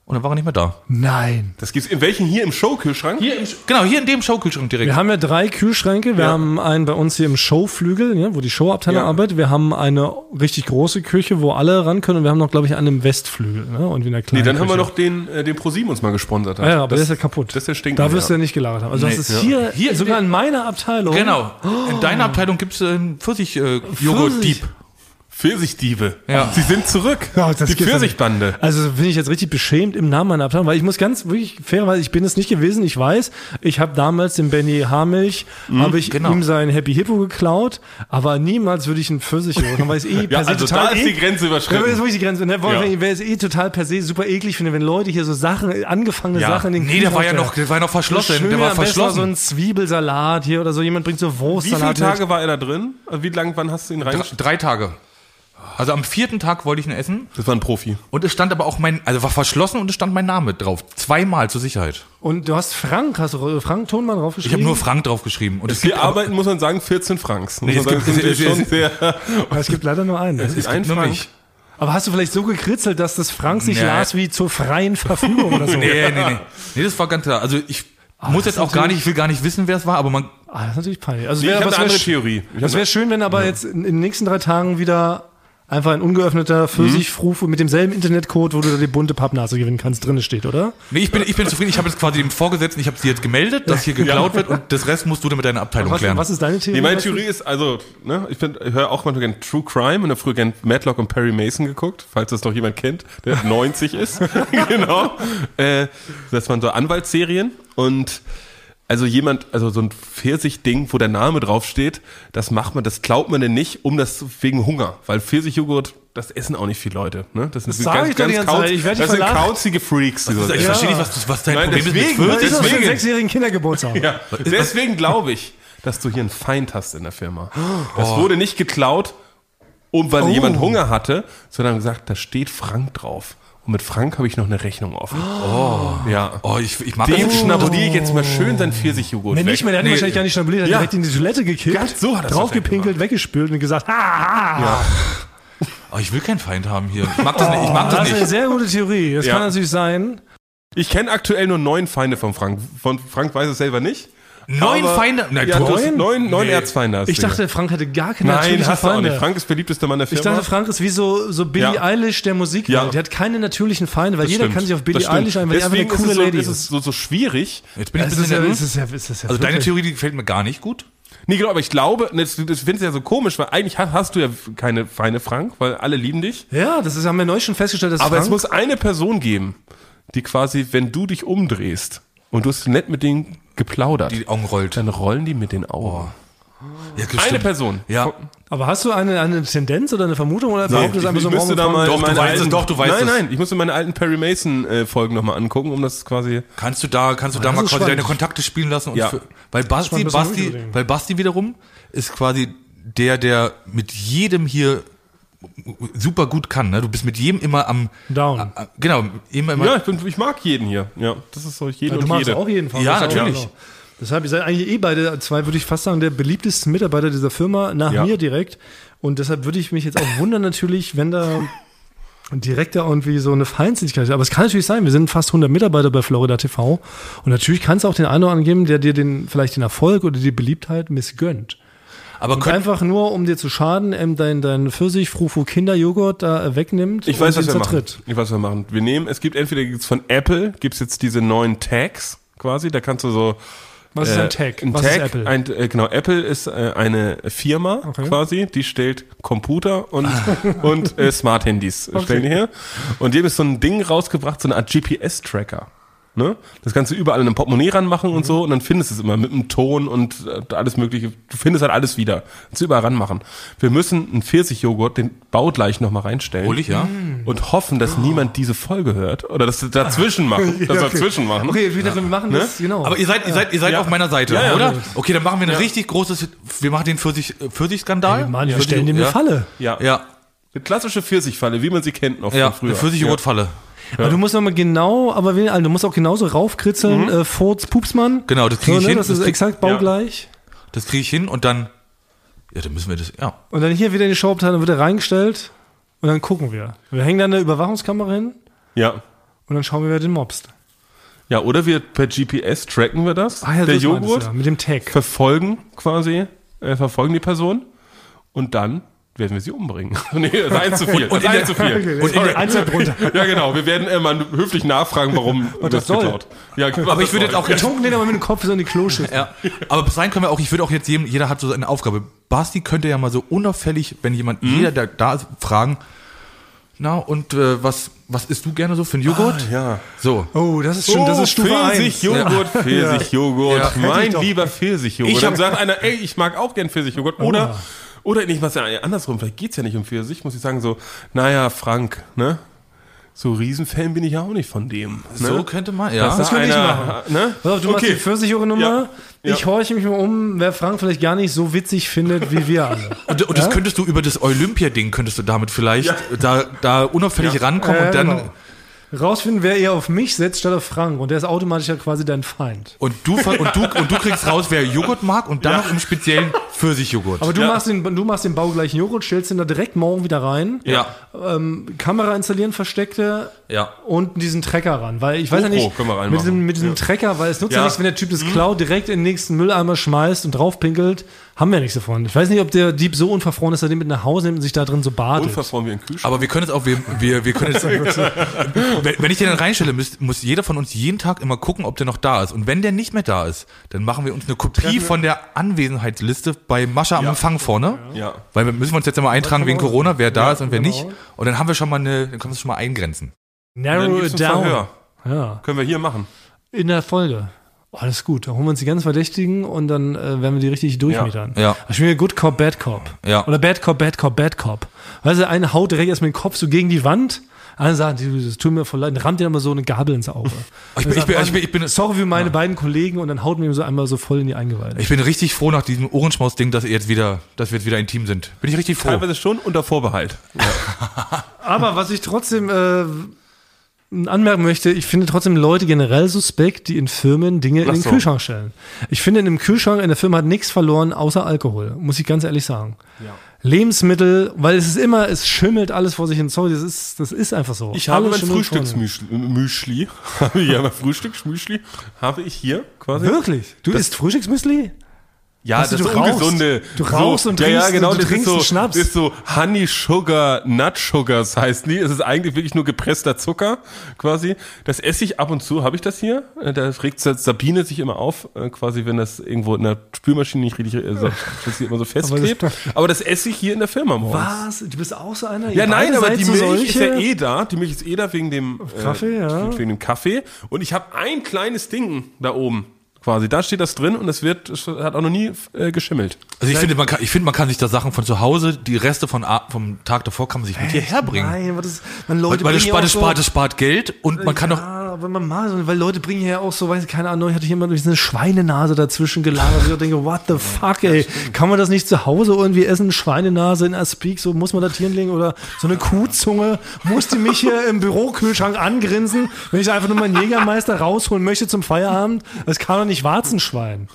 Und dann war er nicht mehr da. Nein. Das gibt's in welchen hier im Showkühlschrank? Hier im, Sch- genau, hier in dem Showkühlschrank direkt. Wir haben ja drei Kühlschränke. Wir Ja. haben einen bei uns hier im Showflügel, ja, wo die Showabteilung Ja. arbeitet. Wir haben eine richtig große Küche, wo alle ran können. Und wir haben noch, glaube ich, einen im Westflügel. Ne? Und wie in der Nee, kleinen dann haben wir Küche. noch den, äh, den ProSieben uns mal gesponsert hat. Ja, aber das, der ist ja kaputt. Das ist der Stinken, Da wirst du ja. ja nicht gelagert haben. Also das Nee, ist ja. hier, Hier sogar in meiner Abteilung. Genau. In deiner Abteilung gibt es äh, einen Pfirsich-Joghurt-Dieb. Pfirsichdiebe. Ja. Sie sind zurück. Ja, das die Pfirsichbande. Also bin ich jetzt richtig beschämt im Namen meiner Abteilung, weil ich muss ganz wirklich fairerweise, ich bin es nicht gewesen, ich weiß, ich habe damals den Benny Haarmilch, habe ich genau. ihm sein Happy Hippo geklaut, aber niemals würde ich einen Pfirsich holen, weil es eh per Ja, se also total da ist eh- die Grenze Ja, aber das ist überschritten. wirklich die Grenze. Ne? Ja. Wer es eh total per se super eklig finde, wenn Leute hier so Sachen, angefangene Ja. Sachen in den Nee, der war ja noch, der war noch verschlossen. Schön, der war verschlossen. so ein Zwiebelsalat hier oder so. Jemand bringt so Wie viele Wurstsalat. Tage war er da drin? Also wie lang, wann hast du ihn Drei, reingestellt? drei Tage. Also am vierten Tag wollte ich ihn essen. Das war ein Profi. Und es stand aber auch mein, also war verschlossen und es stand mein Name drauf. Zweimal zur Sicherheit. Und du hast Frank, hast du Frank Tonmann Ich draufgeschrieben? habe nur Frank draufgeschrieben. Und es Wir gibt aber- arbeiten, muss man sagen, 14 Franks. Muss Nee, es sagen, gibt- das ist es- schon es- sehr. Aber es gibt leider nur einen. Es ist ein Frank. mich. Aber hast du vielleicht so gekritzelt, dass das Frank sich Nee. las wie zur freien Verfügung oder so? Nee, nee, nee. Nee, das war ganz klar. Also ich muss das jetzt auch gar nicht, ich will gar nicht wissen, wer es war, aber man, Ah, das ist natürlich peinlich. Also Nee, ich wär- habe aber eine es andere Theorie. Ich Das hab- wäre schön, wenn aber jetzt in, in den nächsten drei Tagen wieder einfach ein ungeöffneter Pfirsichfrufe mit demselben Internetcode, wo du da die bunte Pappnase gewinnen kannst, drin steht, oder? nee, ich bin, ich bin zufrieden. Ich habe jetzt quasi dem Vorgesetzten, ich habe sie jetzt gemeldet, dass hier geklaut wird und das Rest musst du dann mit deiner Abteilung Was, klären. was ist deine Theorie? Nee, meine? Theorie ist, also, ne, ich, find, ich höre auch manchmal gerne True Crime und habe früher gerne Matlock und Perry Mason geguckt, falls das doch jemand kennt, der 90 ist. genau. Äh, das waren so Anwaltsserien und also jemand, also so ein Pfirsich-Ding, wo der Name draufsteht, das macht man, das klaut man denn nicht, um das wegen Hunger, weil Pfirsichjoghurt, das essen auch nicht viele Leute. Ne? Das, sind Das sag ich die ganze kauz- ich Das sind kauzige Freaks. diese- ich Ja. verstehe nicht, was, was dein Nein, Problem deswegen, ist mit dem deswegen. sechsjährigen Kindergeburtstag. Ja, deswegen glaube ich, dass du hier einen Feind hast in der Firma. Das wurde nicht geklaut, um weil Oh. jemand Hunger hatte, sondern gesagt, da steht Frank drauf. Und mit Frank habe ich noch eine Rechnung offen. Oh. Ja. Oh, ich, ich mag Dem das. schnabuliere ich jetzt mal schön sein Pfirsichjoghurt Nee, weg. nicht mehr, der hat ihn Nee. wahrscheinlich gar nicht schnabuliert, der hat Ja. direkt in die Toilette gekippt, Ganz so hat er das draufgepinkelt, weggespült und gesagt, ha, ha, ha. Oh, ich will keinen Feind haben hier. Ich mag das nicht. Ich mag Das das ist eine nicht. sehr gute Theorie. Das Ja. kann natürlich sein. Ich kenne aktuell nur neun Feinde von Frank. Von Frank weiß es selber nicht. Neun Aber- Feinde? Nein, Ja, du- du hast Neun? neun, neun Nee. Erzfeinde. Hast Ich dachte, Frank hätte gar keine Nein, natürlichen hast du auch Feinde. nicht. Frank ist beliebtester Mann der Ich Firma. dachte, Frank ist wie so, so Billie Ja. Eilish der Musikwelt. Ja. Der hat keine natürlichen Feinde, weil Das jeder stimmt. kann sich auf Billie Das. Eilish ein, weil die einfach eine Deswegen coole ist es so, Lady ist. es ist. so, so schwierig. Jetzt bin ich ein Es ist, ja, bisschen es ist ja, es ist ja Also deine wirklich- Theorie, die gefällt mir gar nicht gut. Nee, genau, aber ich glaube, das, das findest du ja so komisch, weil eigentlich hast, hast du ja keine Feinde, Frank, weil alle lieben dich. Ja, das ist, haben wir neu schon festgestellt, dass Aber Frank, es muss eine Person geben, die quasi, wenn du dich umdrehst und du hast nett mit denen geplaudert, Die Augen rollt. dann rollen die mit den Augen. Ja, Eine stimmt. Person. Ja. aber hast du eine, eine Tendenz oder eine Vermutung oder Nee, behauptest du ich, ich im müsste da mal Doch, du meine weißt es, alten, doch, du weißt Nein, es. nein, ich musste meine alten Perry Mason äh, Folgen nochmal angucken, um das quasi Kannst du da, kannst du da mal quasi spannend. deine Kontakte spielen lassen? Und Ja. für, weil Basti, Basti, weil Basti wiederum ist quasi der, der mit jedem hier super gut kann. Ne? Du bist mit jedem immer am Down. a- a- genau, immer immer. Ja, ich, bin, ich mag jeden hier. Ja, das ist so jeden Ja, du und magst jede. auch jeden Fall. Ja, natürlich. genau. Deshalb, ihr seid eigentlich eh beide zwei, würde ich fast sagen, der beliebtesten Mitarbeiter dieser Firma, nach Ja. mir direkt. Und deshalb würde ich mich jetzt auch wundern natürlich, wenn da direkt da irgendwie so eine Feindseligkeit ist. Aber es kann natürlich sein, wir sind fast 100 Mitarbeiter bei Florida TV. Und natürlich kann es auch den einen oder anderen geben, der dir den, vielleicht den Erfolg oder die Beliebtheit missgönnt. Aber können, einfach nur, um dir zu schaden, ähm, dein, dein Pfirsich, Frufu Kinderjoghurt da äh, wegnimmt Ich weiß, und was wir machen. Ich weiß, was wir machen. Wir nehmen, es gibt entweder gibt's von Apple, gibt's jetzt diese neuen Tags quasi, da kannst du so Was ist äh, ein Tag? Ein Was Tag, ist Apple? Ein, äh, genau, Apple ist äh, eine Firma Okay. quasi, die stellt Computer und, und äh, Smart-Handys stellen die her. Und die haben so ein Ding rausgebracht, so eine Art GPS-Tracker. Ne? Das kannst du überall in einem Portemonnaie ranmachen und so und dann findest du es immer mit einem Ton und äh, alles mögliche. Du findest halt alles wieder. Kannst du überall ranmachen. Wir müssen einen Pfirsichjoghurt, den baugleich nochmal reinstellen. hol ich, ja? Und hoffen, dass niemand diese Folge hört. Oder dass sie dazwischen machen. Dass wir dazwischen machen. Okay, wie gesagt, wir machen das, genau. Aber ihr seid, ihr seid, ihr seid Ja. auf meiner Seite, Ja, ja. oder? Okay, dann machen wir ein richtig großes, wir machen den Pfirsich, Pfirsich-Skandal. Ey, Mann, wir Pfirsich- stellen dem eine ja. Falle. Ja. Ja, Eine klassische Pfirsichfalle, wie man sie kennt noch ja, von früher. eine Pfirsich-Joghurt-Falle. Aber du musst nochmal genau, aber also du musst auch genauso raufkritzeln, äh, Furz, Pupsmann. Genau, das krieg so, ich ne? hin, Das das ist krieg- exakt baugleich. Das kriege ich hin und dann, ja, dann müssen wir das, ja. Und dann hier wieder in die Showabteilung wird er reingestellt und dann gucken wir. Wir hängen da eine Überwachungskamera hin Ja. und dann schauen wir, wer den mobst. Ja, oder wir per GPS tracken wir das. Ah ja, der so du Joghurt. ja, mit dem Tag. Verfolgen quasi, äh, verfolgen die Person. Und dann werden wir sie umbringen. nee, das ist eins zu viel. Und- und das ist eins zu viel. und in der runter. Ja, genau. Wir werden äh, mal höflich nachfragen, warum das das soll. geklaut. Ja, Aber ich würde jetzt auch Getrunken den aber mit dem Kopf so in die Kloschüssel. Ja, aber bis dahin können wir auch, ich würde auch jetzt jedem, jeder hat so eine Aufgabe. Basti könnte ja mal so unauffällig, wenn jemand, Mhm. jeder, der da ist, fragen, na, und äh, was, was isst du gerne so für einen Joghurt? Ah, ja. So. Oh, das ist schon, das ist Stufe 1. Pfirsichjoghurt, Pfirsichjoghurt. Ja. Mein lieber Pfirsichjoghurt. Ich Dann sagt einer, ey, ich mag auch gern Pfirsichjoghurt. Oder, oder nicht mal sagen, andersrum, vielleicht geht's ja nicht um Pfirsich, muss ich sagen so, naja, Frank, ne? So Riesenfan bin ich ja auch nicht von dem. Ne? So könnte man, ja. Das da könnte ich einer, machen. Ne? Pass auf, du machst Okay. die Pfirsichjoghurt-Nummer. Ja. Ja. Ich horche mich mal um, wer Frank vielleicht gar nicht so witzig findet wie wir alle. Und, und das könntest du über das Olympia-Ding, könntest du damit vielleicht da, da unauffällig rankommen Äh, und dann, genau. Rausfinden, wer eher auf mich setzt statt auf Frank. Und der ist automatisch ja quasi dein Feind. und du, und du, und du kriegst raus, wer Joghurt mag und dann noch im speziellen Pfirsichjoghurt. Aber du, Ja. machst den, du machst den baugleichen Joghurt, stellst den da direkt morgen wieder rein. ja, Ähm, Kamera installieren, versteckte ja. und diesen Trecker ran. Weil ich weiß ja GoPro nicht, können wir mit diesem, mit diesem Trecker, weil es nutzt ja. Ja. nichts, wenn der Typ das klaut, direkt in den nächsten Mülleimer schmeißt und draufpinkelt, haben wir nichts davon. Ich weiß nicht, ob der Dieb so unverfroren ist, dass er den mit nach Hause nimmt und sich da drin so badet. Unverfroren wie ein Kühlschrank. Aber wir können es auch, wir, wir, wir können jetzt, wenn, wenn ich den dann reinstelle, muss, muss jeder von uns jeden Tag immer gucken, ob der noch da ist. Und wenn der nicht mehr da ist, dann machen wir uns eine Kopie von der Anwesenheitsliste bei Mascha am Empfang vorne. Ja. Weil wir müssen wir uns jetzt immer eintragen wegen Corona, wer da Ja, ist und wer genau. nicht. Und dann haben wir schon mal eine, dann können wir es schon mal eingrenzen. Dann Narrow it down. Verhör. Ja, Können wir hier machen. in der Folge. Oh, alles gut. Da holen wir uns die ganz Verdächtigen und dann äh, werden wir die richtig durchmetern. Ja. Ja. Spielen wir Good Cop, Bad Cop. Ja. Oder Bad Cop, Bad Cop, Bad Cop. Weißt du, eine haut direkt erst mit dem Kopf so gegen die Wand. Einer sagt, du, das tut mir voll leid, dann rammt dir immer so eine Gabel ins Auge. Ich bin, ich bin, ich bin, ich bin, Sorry für meine beiden Kollegen und dann haut mir so einmal so voll in die Eingeweide. ich bin richtig froh nach diesem Ohrenschmaus-Ding, dass ihr jetzt wieder, dass wir jetzt wieder ein Team sind. Bin ich richtig froh. Teilweise schon unter Vorbehalt. Aber was ich trotzdem äh, anmerken möchte, ich finde trotzdem Leute generell suspekt, die in Firmen Dinge in Ach den so. Kühlschrank stellen. Ich finde, in einem Kühlschrank in der Firma hat nichts verloren, außer Alkohol, muss ich ganz ehrlich sagen. Lebensmittel, weil es ist immer, es schimmelt alles vor sich hin. Sorry, das ist, das ist einfach so. Ich habe mein. Frühstücksmüschli, habe ich ja mein Frühstücksmüschli, habe ich hier quasi. Wirklich? Du isst Frühstücksmüsli? Ja, du, das du ist rauchst. ungesunde. Du rauchst und ja, ja, trinkst- genau, du das trinkst ist so, Schnaps. Das ist so Honey Sugar, Nut Sugars heißt die. Es ist eigentlich wirklich nur gepresster Zucker quasi. Das esse ich ab und zu. Habe ich das hier? Äh, Da regt Sabine sich immer auf, äh, quasi, wenn das irgendwo in der Spülmaschine nicht richtig, äh, so- dass sie immer so festklebt. Aber das esse ich hier in der Firma morgens. Was? Du bist auch so einer? Ja, Ihr nein, aber die so Milch ist ja solche? eh da. Die Milch ist eh da wegen dem äh, Kaffee, ja. Wegen dem Kaffee. Und ich habe ein kleines Ding da oben. Quasi, da steht das drin und es wird, es hat auch noch nie äh, geschimmelt. Also ich finde, man kann, ich finde, man kann sich da Sachen von zu Hause, die Reste von, vom Tag davor kann man sich mit hierher bringen. Nein, das, man Leute Weil das bringen spart, das spart, das spart Geld und man kann doch, Ja, aber man mal so, weil Leute bringen ja auch so, weiß ich, keine Ahnung, ich hatte hier immer durch so eine Schweinenase dazwischen gelagert. Ich denke, what the fuck, ey, kann man das nicht zu Hause irgendwie essen? Schweinenase in Aspik, so muss man das hinlegen oder so eine Kuhzunge? Muss die mich hier im Bürokühlschrank angrinsen, wenn ich einfach nur meinen Jägermeister rausholen möchte zum Feierabend? Das kann doch nicht Warzenschwein.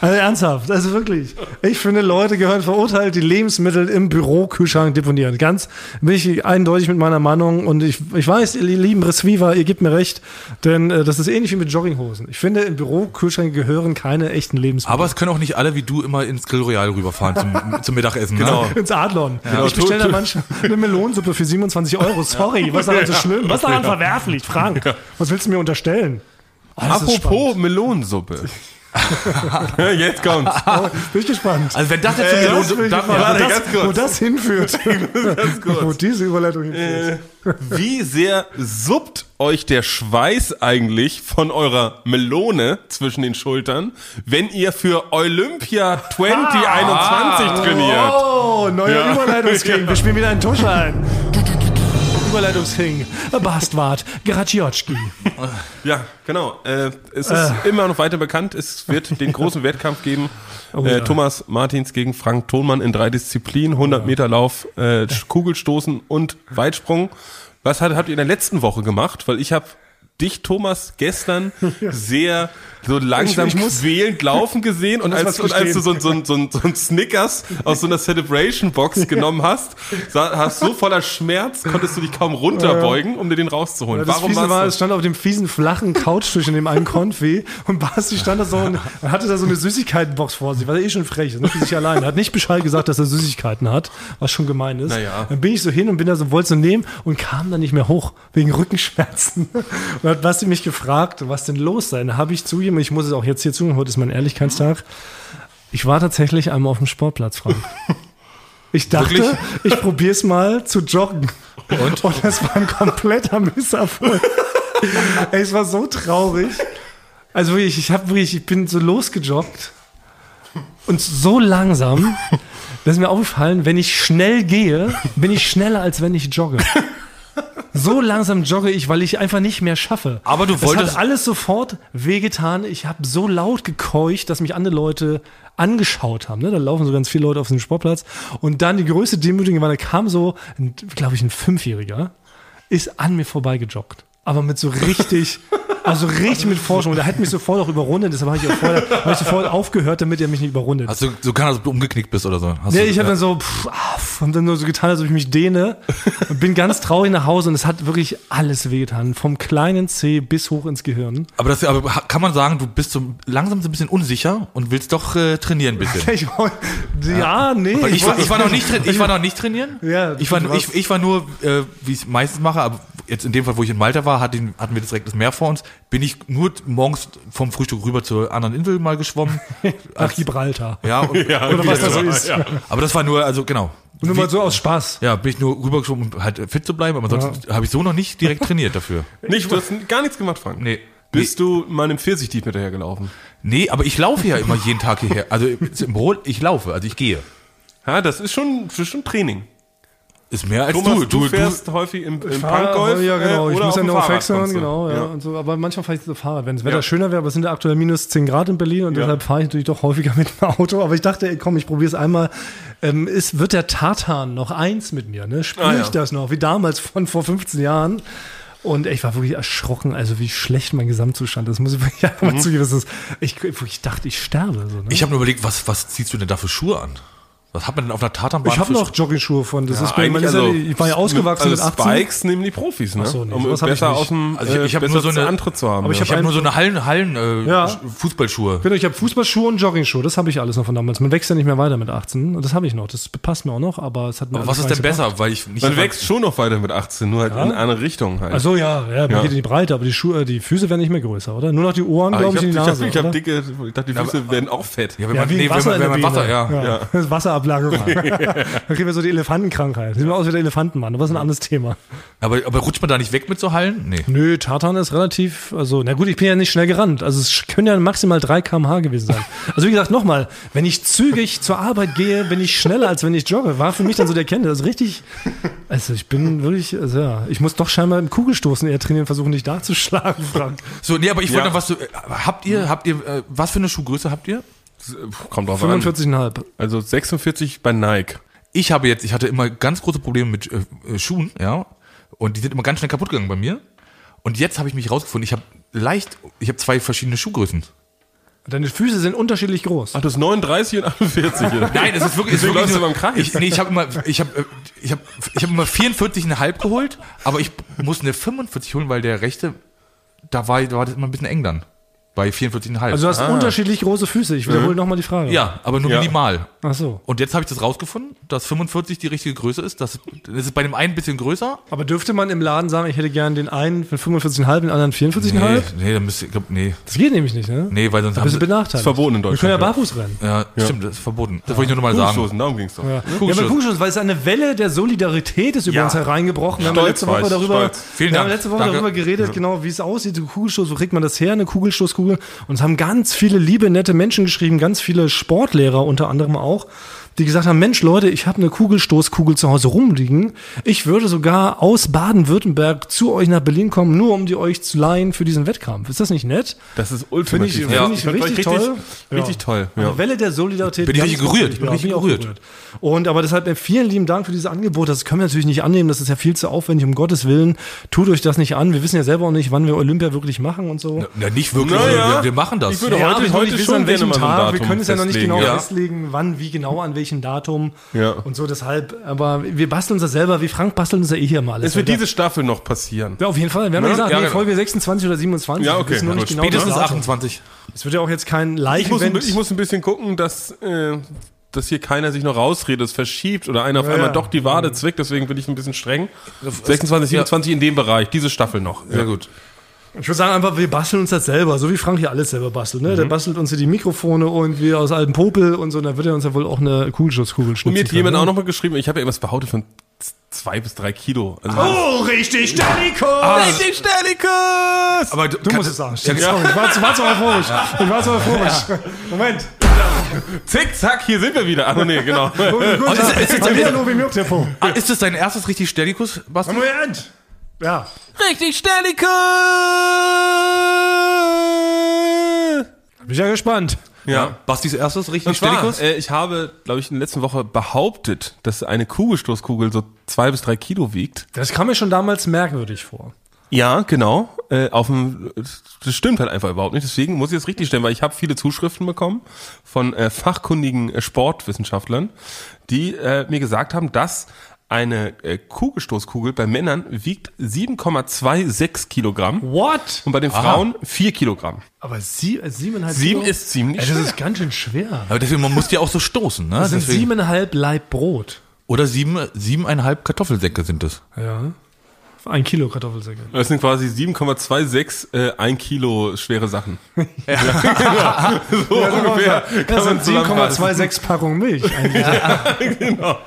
Also ernsthaft, also wirklich. Ich finde, Leute gehören verurteilt, die Lebensmittel im Bürokühlschrank deponieren. Ganz bin ich eindeutig mit meiner Meinung und ich, ich weiß, ihr lieben Receiver, ihr gebt mir recht, denn äh, das ist ähnlich wie mit Jogginghosen. Ich finde, im Bürokühlschrank gehören keine echten Lebensmittel. aber es können auch nicht alle wie du immer ins Grill Royal rüberfahren zum, zum Mittagessen. Genau. ins Adlon. Genau, ich bestelle da manchmal eine Melonensuppe für 27 Euro. Sorry, was ist daran so schlimm? Was ist daran verwerflich, Frank? Was willst du mir unterstellen? Oh, ist Apropos Melonensuppe. Jetzt kommt's. spannend. Bin ich gespannt. Also wenn das jetzt Äh, das Melon, will ich da, mal- wo, warte, das, wo das hinführt. wo diese Überleitung hinführt. Wie sehr suppt euch der Schweiß eigentlich von eurer Melone zwischen den Schultern, wenn ihr für Olympia 2021 trainiert? Oh, neuer Ja. Überleitungsking. Wir spielen wieder einen Tusch ein. Überleitungsking. Bastwart. Geraciotski. Ja, genau. Äh, es ist immer noch weiter bekannt. Es wird den großen Wettkampf geben. Oh äh, ja. Thomas Martins gegen Frank Thonmann in drei Disziplinen. 100 Meter Lauf, äh, Kugelstoßen und Weitsprung. Was hat, habt ihr in der letzten Woche gemacht? Weil ich habe dich, Thomas, gestern sehr so langsam Ich- ich muss- quälend laufen gesehen und, als, und als du so, so, so, so ein Snickers aus so einer Celebration-Box genommen hast, hast so voller Schmerz, konntest du dich kaum runterbeugen, um dir den rauszuholen. Das Warum Fiese war, es stand auf dem fiesen, flachen Couchtisch in dem einen Konfi und Basti stand da so und hatte da so eine Süßigkeitenbox vor sich, war eh schon frech, nur für sich allein. Er hat nicht Bescheid gesagt, dass er Süßigkeiten hat, was schon gemein ist. Naja. Dann bin ich so hin und bin da so, wollte so nehmen und kam dann nicht mehr hoch, wegen Rückenschmerzen. Und hat Basti mich gefragt, was denn los sei. Dann habe ich zugegeben, ich muss es auch jetzt hier zugeben, heute ist mein Ehrlichkeitstag. Ich war tatsächlich einmal auf dem Sportplatz, Frank. Ich dachte, Wirklich? ich probiere es mal zu joggen. Und? Und das war ein kompletter Misserfolg. Ey, es war so traurig. Also wirklich, ich habe wirklich, ich bin so losgejoggt und so langsam, dass mir aufgefallen, wenn ich schnell gehe, bin ich schneller, als wenn ich jogge. So langsam jogge ich, weil ich einfach nicht mehr schaffe. Aber du Es wolltest- hat alles sofort wehgetan. Ich habe so laut gekeucht, dass mich andere Leute angeschaut haben. Ne? Da laufen so ganz viele Leute auf dem Sportplatz. Und dann die größte Demütigung war, da kam so, glaube ich, ein Fünfjähriger, ist an mir vorbeigejoggt. Aber mit so richtig, also richtig mit Forschung. Der hat mich sofort auch überrundet. Deshalb habe ich, auch vorher- habe ich sofort aufgehört, damit er mich nicht überrundet. Hast du so kann, dass du umgeknickt bist oder so. Hast Nee, du, ich habe ja. dann so, pff, ah, pff, und dann nur so getan, als ob ich mich dehne. Und bin ganz traurig nach Hause und es hat wirklich alles wehgetan. Vom kleinen C bis hoch ins Gehirn. aber das aber kann man sagen, du bist so langsam so ein bisschen unsicher und willst doch äh, trainieren ein bisschen. Ich, ja, nee. Weil ich, war, ich war noch nicht, ich war noch nicht trainieren. Ja, ich war, ich, ich war nur, äh, wie ich es meistens mache, aber jetzt in dem Fall, wo ich in Malta war, hatten, hatten wir das direkt das Meer vor uns, bin ich nur morgens vom Frühstück rüber zur anderen Insel mal geschwommen. Nach Gibraltar. ja, und, Oder was da so ist. aber das war nur, also genau. Und nur mal so aus Spaß. Ja, bin ich nur rübergeschwommen, um halt fit zu bleiben, aber ansonsten habe ich so noch nicht direkt trainiert dafür. Nicht, du hast gar nichts gemacht, Frank. Nee. Bist du meinem Pfirsichdieb hinterhergelaufen? Nee, aber ich laufe ja immer jeden Tag hierher. Also im Brot, ich laufe, also ich gehe. Ja, das ist schon, das ist schon Training. Ist mehr als Thomas, du. du, fährst häufig im, im Punkgolf. Ja, genau. äh, ich oder muss auf ja dem nur auf Fahrrad wechseln, du. genau. Ja. Ja. Und so. Aber manchmal fahre ich so Fahrrad, wenn das Wetter Ja. schöner wäre. Aber es sind ja aktuell minus 10 Grad in Berlin und deshalb fahre ich natürlich doch häufiger mit dem Auto. Aber ich dachte, ey, komm, ich probiere es einmal. Ähm, ist, wird der Tartan noch eins mit mir? Ne? Spüre Ah, ja. ich das noch? Wie damals von vor 15 Jahren. Und ich war wirklich erschrocken, also wie schlecht mein Gesamtzustand ist. Muss ich wirklich einfach mal zugeben. Das ist, ich, ich dachte, ich sterbe. So, ne? Ich habe nur überlegt, was, was ziehst du denn da für Schuhe an? Was hat man denn auf einer Tatanbahn? Ich habe noch Joggingschuhe von. Das ist bei, ist ja, also- ich war ja ausgewachsen also mit 18. Spikes nehmen die Profis, ne? So, nee, um hab ich besser nicht. aus dem Also ich- äh, ich hab besser nur so eine- Antritt zu haben. Aber ich ja. Ich habe nur so eine Hallen, Hallen äh, Ja. Fußballschuhe. Genau, ich habe Fußballschuhe und Joggingschuhe. Das habe ich alles noch von damals. Man wächst ja nicht mehr weiter mit 18. Und das habe ich noch. Das passt mir auch noch, aber es hat mir Aber was ist denn besser? Weil ich nicht Man wächst schon noch weiter mit 18, nur halt in eine Richtung halt. Also ja, ja, man Ja. geht in die Breite, aber die Schuhe, die Füße werden nicht mehr größer, oder? Nur noch die Ohren, Aber glaube ich, ich in die habe Nase. ich hab oder? dicke, ich dachte, die Füße werden auch fett. Ja, wenn ja, man, Wasser der Wasser, Ist Wasserablage. Dann kriegen wir so die Elefantenkrankheit. Sieht man aus wie der Elefantenmann. Aber das ist ein anderes Thema. Aber, aber rutscht man da nicht weg mit so Hallen? Nee. Nö, Tartan ist relativ, also, na gut, ich bin ja nicht schnell gerannt. Also es können ja maximal 3 kmh gewesen sein. Also wie gesagt, nochmal, wenn ich zügig zur Arbeit gehe, bin ich schneller, als wenn ich jogge. War für mich dann so der Kenntnis. Das ist richtig, also ich bin wirklich, also ja, ich muss doch scheinbar im Kugelstoßen eher trainieren, versuchen dich da zu schlagen, Frank. So, nee, aber ich wollte Ja. noch was so, äh, habt ihr, habt ihr, äh, was für eine Schuhgröße habt ihr? Kommt drauf an. 45,5. Also 46 bei Nike. Ich habe jetzt, ich hatte immer ganz große Probleme mit äh, äh, Schuhen, ja. Und die sind immer ganz schnell kaputt gegangen bei mir. Und jetzt habe ich mich rausgefunden, ich habe leicht, ich habe zwei verschiedene Schuhgrößen. Deine Füße sind unterschiedlich groß. Ach, das ist 39 und 48. oder? Nein, es ist wirklich, es ist wirklich du nur, beim Kreis. Ich, nee, ich habe immer, ich habe, äh, ich habe, ich habe immer 44,5 geholt, aber ich muss eine 45 holen, weil der rechte, da war, da war das immer ein bisschen eng dann. Bei 44,5. Also du hast unterschiedlich große Füße. Ich wiederhole nochmal die Frage. ja, aber nur Ja. minimal. Ach so. Und jetzt habe ich das rausgefunden, dass 45 die richtige Größe ist. Das, das ist bei dem einen ein bisschen größer. Aber dürfte man im Laden sagen, ich hätte gern den einen von 45,5, den anderen 44,5? Nee, nee, da müsste, ich glaub, nee, Das geht nämlich nicht, ne? nee, weil sonst Da haben bist du benachteiligt. Ist verboten in Wir können ja Deutschland. barfuß rennen. ja, stimmt, das ist verboten. Das wollte ich nur noch mal sagen. Kugelstoßen, darum ging's doch. Ja, ja Kugelstoß. aber Kugelstoß, weil es eine Welle der Solidarität ist über Ja. uns hereingebrochen. Wir haben Stolz letzte Woche darüber, stolz. Vielen wir haben letzte Woche Danke. darüber geredet, genau wie es aussieht, so Kugelstoß, wo kriegt man das her, eine Kugelstoßkugel? Und es haben ganz viele liebe, nette Menschen geschrieben, ganz viele Sportlehrer unter anderem auch, die gesagt haben, Mensch Leute, ich habe eine Kugelstoßkugel zu Hause rumliegen. Ich würde sogar aus Baden-Württemberg zu euch nach Berlin kommen, nur um die euch zu leihen für diesen Wettkampf. Ist das nicht nett? Das ist Finde ich, ultimativ. finde ich euch richtig, toll. Richtig Ja. toll. Eine Ja. Welle der Solidarität. Bin ich richtig gerührt. groß. Bin Ja, richtig bin ich auch gerührt. Und aber deshalb äh, vielen lieben Dank für dieses Angebot. Das können wir natürlich nicht annehmen. Das ist ja viel zu aufwendig. Um Gottes Willen, tut euch das nicht an. Wir wissen ja selber auch nicht, wann wir Olympia wirklich machen und so. Ja, nicht wirklich, Naja. wir, wir machen das. Ich würde Ja, heute- ich heute wissen, schon an welchem Tag. Wir können es ja noch nicht genau ja. festlegen, wann, wie genau, an welchem Datum Ja. und so. Deshalb, aber wir basteln uns das selber. Wie Frank basteln uns ja eh hier mal alles. Es wird Weil diese Staffel noch passieren. ja, auf jeden Fall. Wir haben ja, Ja, gesagt, ja, nee, genau. Folge 26 oder 27. Ja, Wir okay. wissen nur nicht genau Spätestens das Datum. 28. Es wird ja auch jetzt kein Ich muss, Live-Event. ein- ich muss ein bisschen gucken, dass, äh, dass hier keiner sich noch rausredet, es verschiebt oder einer auf Ja, einmal ja. doch die Wade zwickt, deswegen bin ich ein bisschen streng. 26, 27 in dem Bereich, diese Staffel noch. Sehr gut. Ich würde sagen einfach, wir basteln uns das selber, so wie Frank hier alles selber bastelt. Ne? Mhm. Der bastelt uns hier die Mikrofone und wir aus alten Popel und so, dann wird er uns ja wohl auch eine Kugelschusskugel Und schnitzen mir hat jemand können, auch ne? noch mal geschrieben, ich habe ja irgendwas behauptet von zwei bis drei Kilo. Also Oh, richtig, Stelliko! Richtig Stellikus! Aber Du musst es sagen. Sorry, ich war zu, war zu euphorisch. Ich war zu euphorisch. Moment. Zick, zack, hier sind wir wieder. Ach nee, genau. Gut, gut, ist-. Ah, ist das dein erstes richtig Stellikus, Basti? Moment. Ja. Richtig Stellikus! Bin ich ja gespannt. Ja. Bastis erstes richtig Stellikus? äh, ich habe, glaube ich, in der letzten Woche behauptet, dass eine Kugelstoßkugel so zwei bis drei Kilo wiegt. Das kam mir schon damals merkwürdig vor. Ja, genau. Äh, auf dem, das stimmt halt einfach überhaupt nicht. Deswegen muss ich es richtig stellen, weil ich habe viele Zuschriften bekommen von äh, fachkundigen äh, Sportwissenschaftlern, die äh, mir gesagt haben, dass eine äh, Kugelstoßkugel bei Männern wiegt 7,26 Kilogramm What? und bei den Frauen 4 Kilogramm. Aber sie, äh, siebeneinhalb Sieben Kilo? ist ziemlich Ey, das schwer. ist ganz schön schwer. Aber deswegen, man muss die auch so stoßen, ne? Das sind Deswegen- siebeneinhalb Laib Brot. Oder sieben, siebeneinhalb Kartoffelsäcke sind es. Ja. Ein Kilo Kartoffelsäcke. Das sind quasi 7,26 äh, ein Kilo schwere Sachen. Ja, genau. So ungefähr. kann Das man sind zusammenfassen. 7,26 Packungen Milch. eigentlich. genau.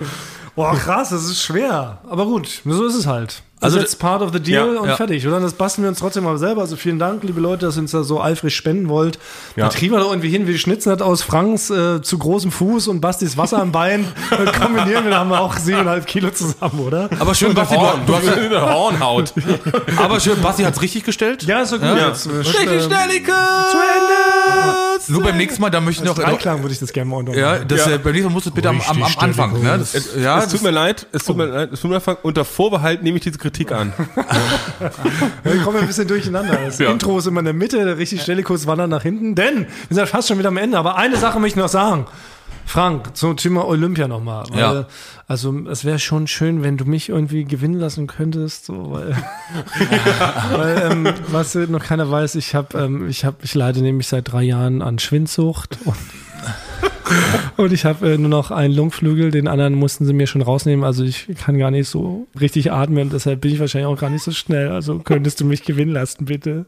Boah, krass, das ist schwer. Aber gut, so ist es halt. Also Also jetzt part of the deal Ja, und ja. fertig. Oder das basteln wir uns trotzdem mal selber. Also vielen Dank, liebe Leute, dass ihr uns da so eifrig spenden wollt. Ja. Dann kriegen wir da irgendwie hin, wir schnitzen das aus Franks äh, zu großem Fuß und Bastis Wasser am Bein. Dann kombinieren wir, dann haben wir auch siebeneinhalb Kilo zusammen, oder? Aber schön, Basti, du, Horn, du hast, eine Hornhaut. aber schön, Basti hat's richtig gestellt. Ja, ist so gut. Jetzt, äh, Richtig Stellikus! Zu Ende! Nur beim nächsten Mal, da möchte ich noch, Dreiklang würde ich das gerne mal untermachen. ja, das, Ja. Äh, beim nächsten Mal musst du es bitte am, am, am Anfang, ne? Das, Es, ja, es tut mir leid, es tut Oh. mir leid, es tut mir leid, unter Vorbehalt nehme ich diese Kritik an. Wir kommen ein bisschen durcheinander. Das Ja. Intro ist immer in der Mitte, der richtig Stellikus wandert nach hinten. Denn wir sind ja fast schon wieder am Ende. Aber eine Sache möchte ich noch sagen. Frank, zum Thema Olympia nochmal. Ja. Also es wäre schon schön, wenn du mich irgendwie gewinnen lassen könntest, so, weil, weil ähm, was noch keiner weiß, ich habe, ähm, ich habe, ich leide nämlich seit drei Jahren an Schwindsucht und, und ich habe äh, nur noch einen Lungflügel, den anderen mussten sie mir schon rausnehmen, also ich kann gar nicht so richtig atmen, deshalb bin ich wahrscheinlich auch gar nicht so schnell, also könntest du mich gewinnen lassen, bitte.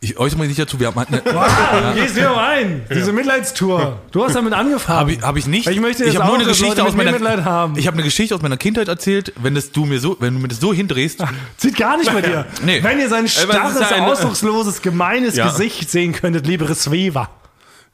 Ich äußere mich nicht dazu. Wir haben halt eine, Wow, du gehst dir ein, diese Mitleidstour. Du hast damit angefangen. Habe ich, hab ich nicht. Ich möchte jetzt ich auch, habe nur eine Geschichte aus mir meiner Mitleid haben. Ich habe eine Geschichte aus meiner Kindheit erzählt. Wenn das du mir so, wenn du mir das so hindrehst, Sieht gar nicht bei dir. Nee. Wenn ihr sein starres, ja ein- ausdrucksloses, gemeines Ja. Gesicht sehen könntet, liebe Reswewa.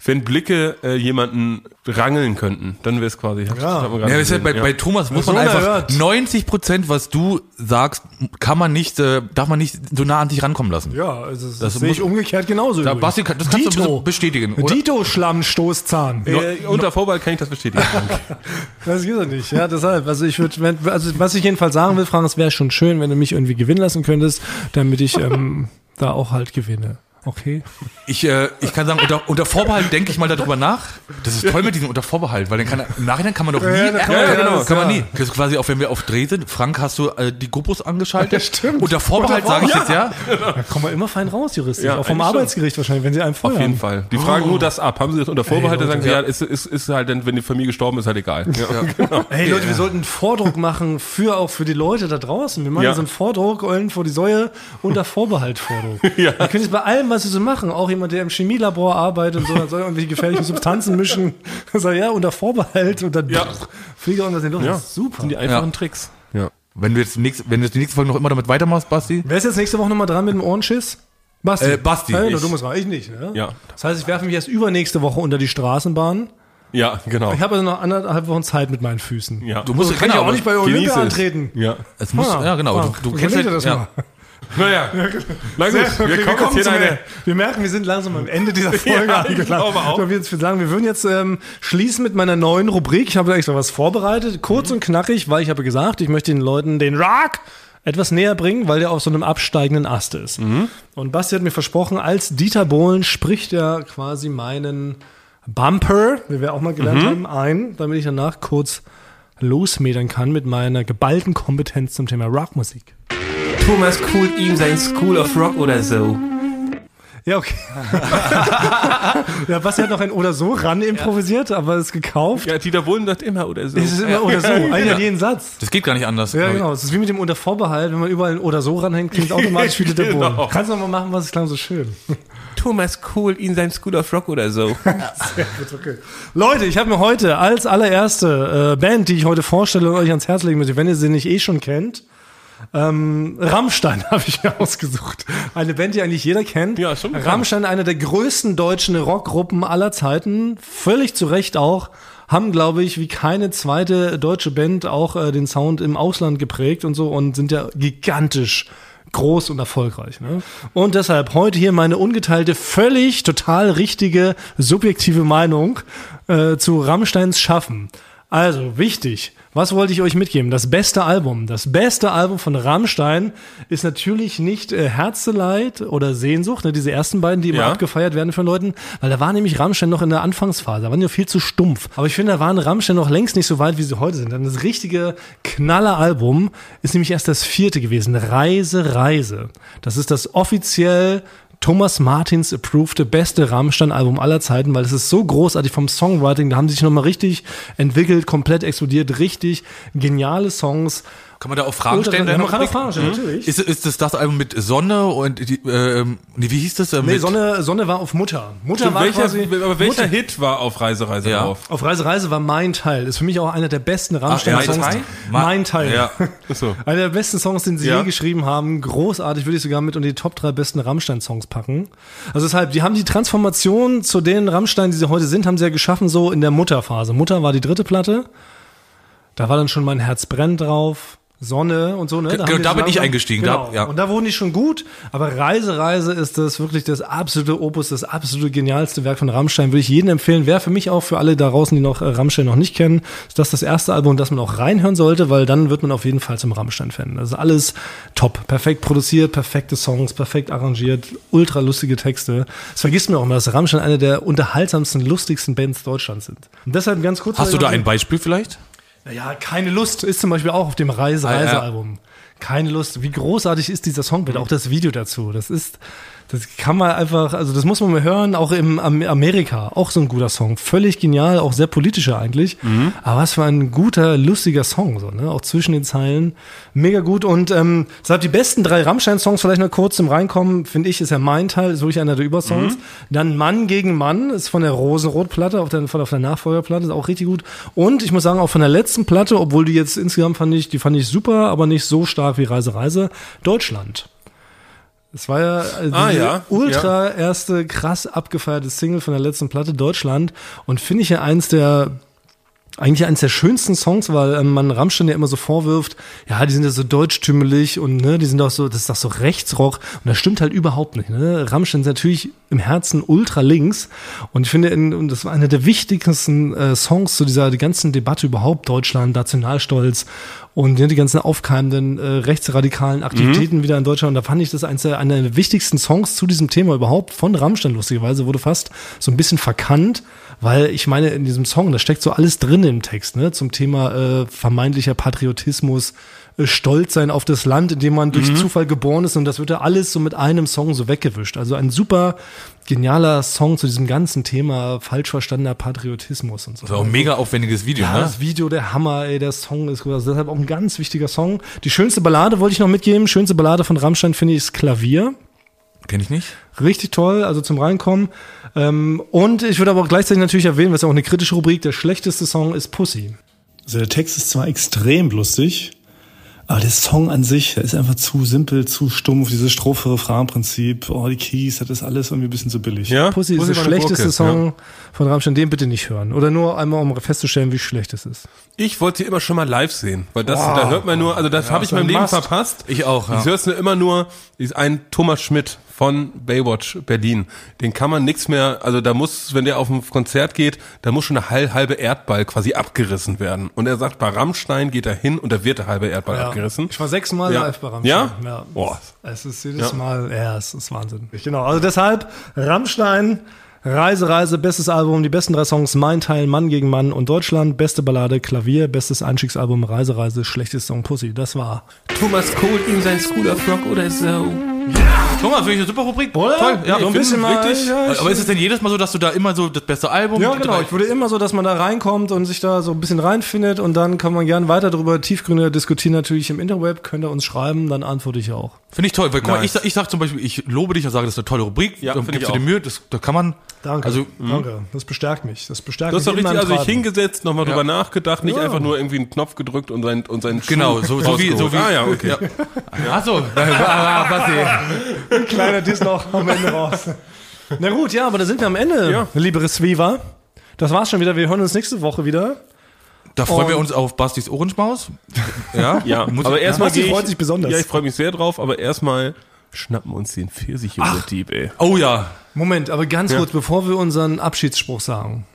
Wenn Blicke äh, jemanden rangeln könnten, dann wäre es quasi. Ja, ja, ist ja bei, bei Thomas muss man einfach unerhört. 90 Prozent, was du sagst, kann man nicht, äh, darf man nicht so nah an dich rankommen lassen. Ja, also das, Das sehe ich umgekehrt genauso. Da. Basti, kann- das kannst du Dito. bestätigen. Oder? Dito Schlammstoßzahn. äh, unter Vorbehalt kann ich das bestätigen. Das geht doch nicht. Ja, deshalb. Also ich würde, also was ich jedenfalls sagen will, Frank, es wäre schon schön, wenn du mich irgendwie gewinnen lassen könntest, damit ich ähm, da auch halt gewinne. Okay. Ich, äh, ich kann sagen, unter, unter Vorbehalt denke ich mal darüber nach. Das ist toll mit diesem unter Vorbehalt, weil dann kann, im Nachhinein kann man doch nie. Ja, ja, man- genau, ja, kann man ja. nie. Das ist quasi auch, wenn wir auf Dreh sind. Frank, hast du äh, die GoPros angeschaltet? Ja, stimmt. Unter Vorbehalt sage ich jetzt ja. Da kommen wir immer fein raus, juristisch. Ja, auch vom. Arbeitsgericht wahrscheinlich, wenn sie einen. Auf jeden Fall. Die fragen nur das ab. Haben sie das unter Vorbehalt, Ey, dann sagen sie, ja, ist, ist, ist halt, dann, wenn die Familie gestorben ist, halt egal. Ja. Hey Leute, wir sollten einen Vordruck machen für auch für die Leute da draußen. Wir machen Ja. so einen Vordruck, Eulen vor die Säue unter Vorbehalt Vordruck. ja. Wir können es bei allem, was wir so machen, auch jemand, der im Chemielabor arbeitet und so, dann soll irgendwelche gefährlichen Substanzen mischen. Sag ja, unter Vorbehalt und dann Ja. fliege irgendwas in die Luft. Ja. Das ist super. sind die einfachen Ja. Tricks. Ja. Wenn du jetzt nächste, wenn du jetzt die nächste Folge noch immer damit weitermachst, Basti. Wer ist jetzt nächste Woche nochmal dran mit dem Ohrenschiss? Basti. Äh, Basti, Ja, ich. du musst mal, ich nicht. Ne? Ja. Das heißt, ich werfe mich erst übernächste Woche unter die Straßenbahn. Ja, genau. Ich habe also noch anderthalb Wochen Zeit mit meinen Füßen. Ja. Du musst Also kann ich genau, auch nicht bei Olympia antreten. Ja. Es muss, Ah, ja, genau. ah, Du, du kennst halt, das ja. mal. Naja. Na gut, Sehr, wir kommen jetzt hier eine. Wir merken, wir sind langsam am Ende dieser Folge Ja, ich angelangt. glaube auch. Ich würde sagen, wir würden jetzt ähm, schließen mit meiner neuen Rubrik. Ich habe extra was vorbereitet, kurz Mhm. und knackig, weil ich habe gesagt, ich möchte den Leuten den Rock etwas näher bringen, weil der auf so einem absteigenden Ast ist. Mhm. Und Basti hat mir versprochen, als Dieter Bohlen spricht er quasi meinen Bumper, wie wir auch mal gelernt Mhm. haben, ein, damit ich danach kurz losmedern kann mit meiner geballten Kompetenz zum Thema Rockmusik. Thomas coolt ihm sein School of Rock oder so. Ja, okay. ja, Basti hat noch ein oder so ran improvisiert, aber ist gekauft. Ja, Dieter Bohlen sagt immer oder so. Es ist immer oder so. Eigentlich hat jeden Satz. Das geht gar nicht anders. Ja, genau. Es ist wie mit dem unter Vorbehalt. Wenn man überall ein oder so ranhängt, klingt es automatisch wie Dieter Bohlen. Genau. Kannst du noch mal machen, was es klang so schön. Thomas coolt ihm sein School of Rock oder so. Okay. Leute, ich habe mir heute als allererste äh, Band, die ich heute vorstelle und euch ans Herz legen möchte, wenn ihr sie nicht eh schon kennt, ähm, Rammstein habe ich mir ausgesucht. Eine Band, die eigentlich jeder kennt. Ja, schon bekannt. Rammstein, eine der größten deutschen Rockgruppen aller Zeiten, völlig zu Recht auch, haben, glaube ich, wie keine zweite deutsche Band auch äh, den Sound im Ausland geprägt und so und sind ja gigantisch groß und erfolgreich. Ne? Und deshalb heute hier meine ungeteilte, völlig total richtige, subjektive Meinung äh, zu Rammsteins Schaffen. Also, wichtig. Was wollte ich euch mitgeben? Das beste Album. Das beste Album von Rammstein ist natürlich nicht äh, Herzeleid oder Sehnsucht, ne, diese ersten beiden, die immer Ja. abgefeiert werden von Leuten, weil da war nämlich Rammstein noch in der Anfangsphase, da waren die viel zu stumpf. Aber ich finde, da waren Rammstein noch längst nicht so weit, wie sie heute sind. Denn das richtige Knaller-Album ist nämlich erst das vierte gewesen. Reise, Reise. Das ist das offiziell Thomas Martins approved beste Rammstein-Album aller Zeiten, weil es ist so großartig vom Songwriting, da haben sie sich nochmal richtig entwickelt, komplett explodiert, richtig geniale Songs. Kann man da auch Fragen stellen? Ja, man kann auch? Fragen stellen, natürlich. Ist, ist das das Album mit Sonne und die, ähm, nee, wie hieß das? Ähm, Nee, Sonne, Sonne war auf Mutter. Mutter war welcher, quasi, aber welcher Mutter, Hit war auf Reise, Reise Ja. drauf? auf Reise, Reise war mein Teil. Ist für mich auch einer der besten Rammstein-Songs. Mein Teil? Mein Teil. Ja. Achso. Einer der besten Songs, den sie Ja. je geschrieben haben. Großartig, würde ich sogar mit unter die Top 3 besten Rammstein-Songs packen. Also deshalb, die haben die Transformation zu den Rammstein, die sie heute sind, haben sie ja geschaffen, so in der Mutterphase. Mutter war die dritte Platte. Da war dann schon mein Herz brennt drauf. Sonne und so, ne? Genau, haben die da bin ich eingestiegen, Genau. da- ja. Und da wurden die schon gut, aber Reise, Reise ist das wirklich das absolute Opus, das absolute genialste Werk von Rammstein. Würde ich jedem empfehlen. Wäre für mich auch für alle da draußen, die noch äh, Rammstein noch nicht kennen, ist das das erste Album, das man auch reinhören sollte, weil dann wird man auf jeden Fall zum Rammstein-Fan. Also alles top, perfekt produziert, perfekte Songs, perfekt arrangiert, ultra lustige Texte. Das vergisst man auch immer, dass Rammstein eine der unterhaltsamsten, lustigsten Bands Deutschlands sind. Und deshalb ganz kurz. Hast du da ein Beispiel vielleicht? Ja, keine Lust ist zum Beispiel auch auf dem Reise, Ah, ja. Reise-Album. Keine Lust. Wie großartig ist dieser Song bitte? Auch das Video dazu. Das ist, das kann man einfach, also das muss man mal hören, auch im Am- Amerika. Auch so ein guter Song. Völlig genial, auch sehr politischer eigentlich. Aber was für ein guter, lustiger Song, so, ne? Auch zwischen den Zeilen. Mega gut. Und ähm, deshalb die besten drei Rammstein-Songs, vielleicht noch kurz zum Reinkommen, finde ich, ist ja mein Teil, ist wirklich einer der Übersongs. Dann Mann gegen Mann ist von der Rosenrot-Platte, auf der, auf der Nachfolgerplatte, ist auch richtig gut. Und ich muss sagen, auch von der letzten Platte, obwohl die jetzt insgesamt fand ich, die fand ich super, aber nicht so stark wie Reise, Reise, Deutschland. Es war ja äh, Ah, ja, ultra erste krass abgefeierte Single von der letzten Platte Deutschland. Und finde ich ja eins der eigentlich eines der schönsten Songs, weil ähm, man Rammstein ja immer so vorwirft, ja, die sind ja so deutschtümelig und ne, die sind doch so, das ist doch so Rechtsrock und das stimmt halt überhaupt nicht. Ne? Rammstein ist natürlich im Herzen ultra links und ich finde, in, und das war einer der wichtigsten äh, Songs zu dieser die ganzen Debatte überhaupt Deutschland, Nationalstolz und ja, die ganzen aufkeimenden äh, rechtsradikalen Aktivitäten wieder in Deutschland. Und da fand ich das eins der, einer der wichtigsten Songs zu diesem Thema überhaupt von Rammstein, lustigerweise, wurde fast so ein bisschen verkannt, weil ich meine, in diesem Song, da steckt so alles drin im Text, ne, zum Thema äh, vermeintlicher Patriotismus, äh, Stolz sein auf das Land, in dem man durch Zufall geboren ist und das wird ja alles so mit einem Song so weggewischt. Also ein super genialer Song zu diesem ganzen Thema falsch verstandener Patriotismus und so. Das ist auch ein mega aufwendiges Video, Ja, ne? das Video, der Hammer, ey, der Song ist also deshalb auch ein ganz wichtiger Song. Die schönste Ballade wollte ich noch mitgeben. Schönste Ballade von Rammstein finde ich ist Klavier. Kenn ich nicht. Richtig toll, also zum Reinkommen. Ähm, und ich würde aber auch gleichzeitig natürlich erwähnen, was ja auch eine kritische Rubrik, der schlechteste Song ist Pussy. Also der Text ist zwar extrem lustig, aber der Song an sich, der ist einfach zu simpel, zu stumpf, dieses Strophe-Refrain-Prinzip, oh, die Keys, das ist alles irgendwie ein bisschen zu billig. Ja? Pussy ist Pussy der war eine schlechteste Gurke, Song von Rammstein, den bitte nicht hören. Oder nur einmal, um festzustellen, wie schlecht es ist. Ich wollte sie immer schon mal live sehen, weil das, da hört man nur, also das habe ich so in meinem ein Leben Must. verpasst. Ich auch, ja. Ich höre es nur immer nur, ist ein Thomas Schmidt von Baywatch Berlin. Den kann man nichts mehr, also da muss, wenn der auf ein Konzert geht, da muss schon eine hal- halbe Erdball quasi abgerissen werden. Und er sagt, bei Rammstein geht er hin und da wird der halbe Erdball abgerissen. Ich war sechsmal Ja. live bei Rammstein. Ja? ja. Boah. Es ist jedes Ja. Mal, ja, es ist Wahnsinn. Genau, also deshalb Rammstein, Reise, Reise, bestes Album, die besten drei Songs, Mein Teil, Mann gegen Mann und Deutschland, beste Ballade, Klavier, bestes Einstiegsalbum, Reise, Reise, schlechtester Song, Pussy. Das war. Thomas Cole ihm sein School of Rock oder so. Thomas, finde ich eine super Rubrik. Oder? Toll, ja. so ein bisschen mal. richtig. Ja, Aber ist es denn jedes Mal so, dass du da immer so das beste Album Ja, genau. Ich würde immer so, dass man da reinkommt und sich da so ein bisschen reinfindet und dann kann man gerne weiter darüber tiefgründiger diskutieren. Natürlich im Interweb könnt ihr uns schreiben, dann antworte ich auch. Finde ich toll, weil guck mal, ich, sag- ich sag zum Beispiel, ich lobe dich und sage, das ist eine tolle Rubrik. Ja, dann finde gibst ich du dir auch. Mühe, das, da kann man. Danke. Also, Danke. Das bestärkt mich. Das bestärkt Du hast mich. doch in richtig, meinem also ich Treiben. hingesetzt, nochmal drüber nachgedacht, nicht Ja. einfach nur irgendwie einen Knopf gedrückt und sein, und seinen Genau, so, so wie, so wie. rausgeholt. Ah ja, okay. Ja. Achso, was Kleiner Diss noch am Ende raus. Na gut, ja, aber da sind wir am Ende, Ja. liebe Resviva. Das war's schon wieder. Wir hören uns nächste Woche wieder. Da freuen Und- wir uns auf Bastis Ohrenschmaus. Ja, Ja, Muss aber ich- erstmal Basti freut sich besonders. Ja, ich freue mich sehr drauf, aber erstmal schnappen wir uns den Pfirsich-Joghurt-Dieb, ey. Oh ja. Moment, aber ganz kurz, bevor wir unseren Abschiedsspruch sagen.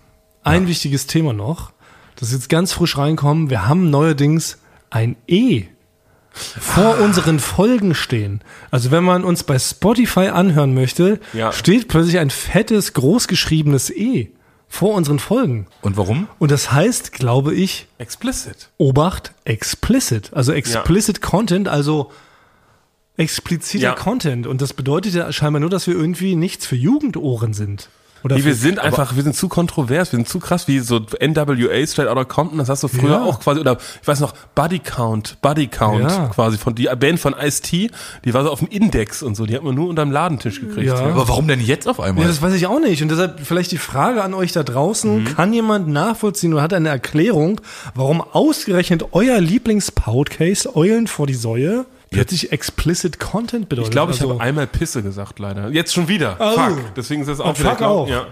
Ein wichtiges Thema noch, das jetzt ganz frisch reinkommen. Wir haben neuerdings ein E vor unseren Folgen stehen. Also wenn man uns bei Spotify anhören möchte, Ja. steht plötzlich ein fettes, großgeschriebenes E vor unseren Folgen. Und warum? Und das heißt, glaube ich, Explicit. Obacht, explicit. Also explicit Content, also expliziter Ja. Content. Und das bedeutet ja scheinbar nur, dass wir irgendwie nichts für Jugendohren sind. Oder Nee, wir sind einfach, wir sind zu kontrovers, wir sind zu krass, wie so NWA Straight Outta Compton, das hast du früher Ja. auch quasi, oder ich weiß noch, Buddy Count, Buddy Count Ja. quasi, von die Band von Ice-T, die war so auf dem Index und so, die hat man nur unterm Ladentisch gekriegt. Ja. Aber warum denn jetzt auf einmal? Ja, das weiß ich auch nicht. Und deshalb vielleicht die Frage an euch da draußen. Kann jemand nachvollziehen oder hat eine Erklärung, warum ausgerechnet euer Lieblingspodcast Eulen vor die Säue plötzlich explicit Content bedeutet? Ich glaube, ich Also- habe einmal Pisse gesagt, leider. Jetzt schon wieder. Oh. Fuck. Deswegen ist das auch Und wieder. fuck auch. Ja.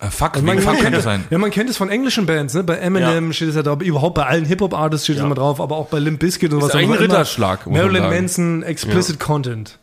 Äh, fuck, Also man, Fuck kennt könnte es, sein. ja, man kennt es von englischen Bands, ne? Bei Eminem steht es ja drauf, überhaupt bei allen Hip-Hop-Artists steht es immer drauf, aber auch bei Limp Bizkit und eigentlich aber ein immer Ritterschlag, Marilyn. Manson, explicit Content.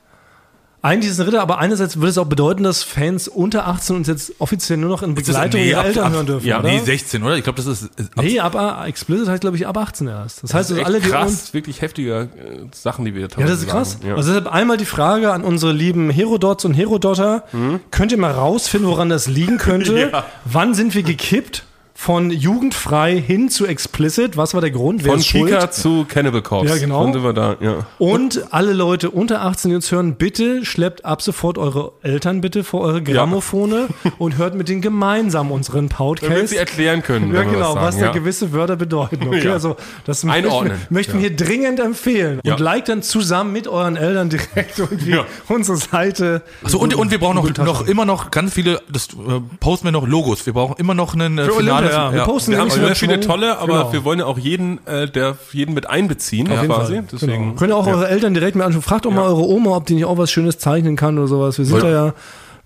Eigentlich ist es ein Ritter, aber einerseits würde es auch bedeuten, dass Fans unter 18 uns jetzt offiziell nur noch in Begleitung nee, ihrer ab- Eltern ab- hören dürfen, ja, oder? Nee, 16, oder? Ich glaube, das ist, ist ab, Nee, ab, ab explicit heißt, glaube ich, ab 18 erst. Das heißt, Das ist also alle, die krass, wirklich heftige äh, Sachen, die wir da Ja, das ist krass. Ja. Also deshalb einmal die Frage an unsere lieben Herodots und Herodotter. Könnt ihr mal rausfinden, woran das liegen könnte? Ja. Wann sind wir gekippt? Von jugendfrei hin zu explicit. Was war der Grund? Wer Von? Kika zu Cannibal Corpse. Ja, genau. Wir da? Ja. Und alle Leute unter 18, die uns hören, bitte schleppt ab sofort eure Eltern bitte vor eure Grammophone und hört mit denen gemeinsam unseren Damit Podcast. sie erklären können. Ja, genau, sagen, was da ja. gewisse Wörter bedeuten. Okay, Ja. also das möchten wir, Einordnen. möchten wir hier dringend empfehlen. Ja. Und like dann zusammen mit euren Eltern direkt irgendwie Ja. unsere Seite. so, und, und wir brauchen noch, noch immer noch ganz viele, das äh, posten wir noch Logos. Wir brauchen immer noch einen äh, Für finales. Olympia, ja. Wir posten Wir haben sehr einen viele tolle, aber Genau. wir wollen ja auch jeden, äh, der jeden mit einbeziehen, Auf jeden quasi. Fall. Deswegen. Genau. Könnt ihr auch eure Eltern direkt mal anschauen. Fragt auch mal eure Oma, ob die nicht auch was Schönes zeichnen kann oder sowas. Wir sind da ja,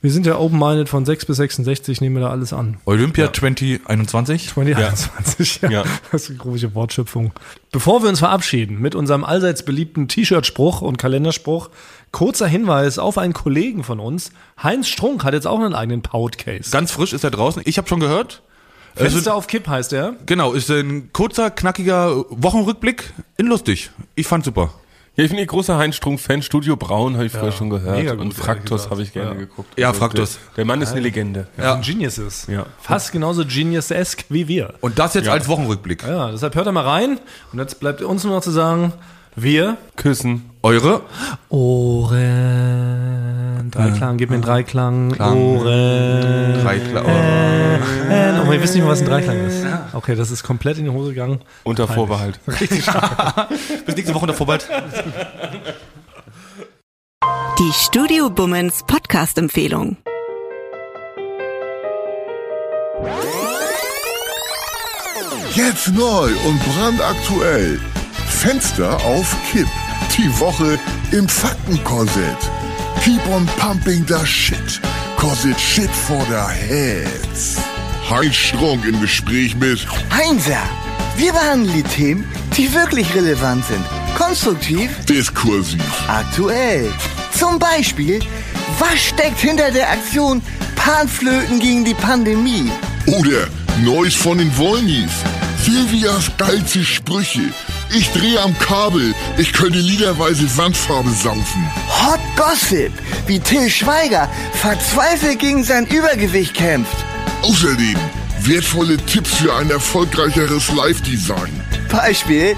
wir sind ja open-minded von 6 bis 66, nehmen wir da alles an. Olympia 2021. 2021, ja. Ja. Das ist eine komische Wortschöpfung. Bevor wir uns verabschieden mit unserem allseits beliebten T-Shirt-Spruch und Kalenderspruch, kurzer Hinweis auf einen Kollegen von uns. Heinz Strunk hat jetzt auch einen eigenen Podcast. Ganz frisch ist er draußen. Ich habe schon gehört. Also, Fenster auf Kipp heißt er. genau, ist ein kurzer, knackiger Wochenrückblick in lustig. Ich fand super. Ja, ich bin ein großer Heinz Strunk-Fan. Studio Braun habe ich früher schon gehört. und Fraktus habe ich gerne Ja. geguckt. Ja, Also Fraktus. Der, der Mann ist eine Legende. Ja. Ein Genius ist. Ja. Fast genauso Genius-esque wie wir. Und das jetzt Ja. als Wochenrückblick. Ja, deshalb hört da mal rein. Und jetzt bleibt uns nur noch zu sagen, wir Küssen. Eure Ohren. Dreiklang, gib mir einen Dreiklang. Ohren. drei Kla Äh, oh, wir wissen nicht mehr, was ein Dreiklang ist. Okay, das ist komplett in die Hose gegangen. Unter Vorbehalt. Bis nächste Woche davor bald. Die Studio Bummens Podcast-Empfehlung. Jetzt neu und brandaktuell. Fenster auf Kipp. Die Woche im Faktenkorsett. Keep on pumping the shit. Cause it's shit for the heads. Heinz Strunk im Gespräch mit Heinzer, wir behandeln die Themen, die wirklich relevant sind. Konstruktiv, Diskursiv. aktuell. Zum Beispiel, was steckt hinter der Aktion Panflöten gegen die Pandemie? Oder Neues von den Wollnies. Silvias geilste Sprüche. Ich drehe am Kabel. Ich könnte liederweise Wandfarbe saufen. Hot Gossip, wie Till Schweiger verzweifelt gegen sein Übergewicht kämpft. Außerdem wertvolle Tipps für ein erfolgreicheres Live-Design. Beispiel,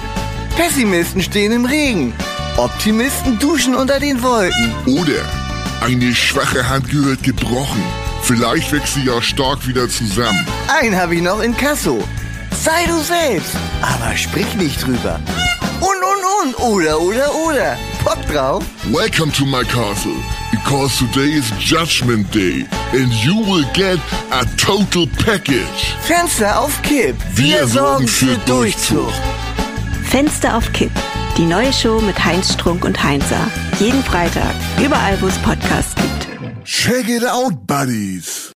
Pessimisten stehen im Regen. Optimisten duschen unter den Wolken. Oder eine schwache Hand gehört gebrochen. Vielleicht wächst sie ja stark wieder zusammen. Einen habe ich noch in Kasso. Sei du selbst, aber sprich nicht drüber. Und, und, und, oder, oder, oder. Bock drauf? Welcome to my castle, because today is Judgment Day and you will get a total package. Fenster auf Kipp. Wir, sorgen für Durchzug. Fenster auf Kipp. Die neue Show mit Heinz Strunk und Heinzer. Jeden Freitag. Überall, wo es Podcasts gibt. Check it out, buddies.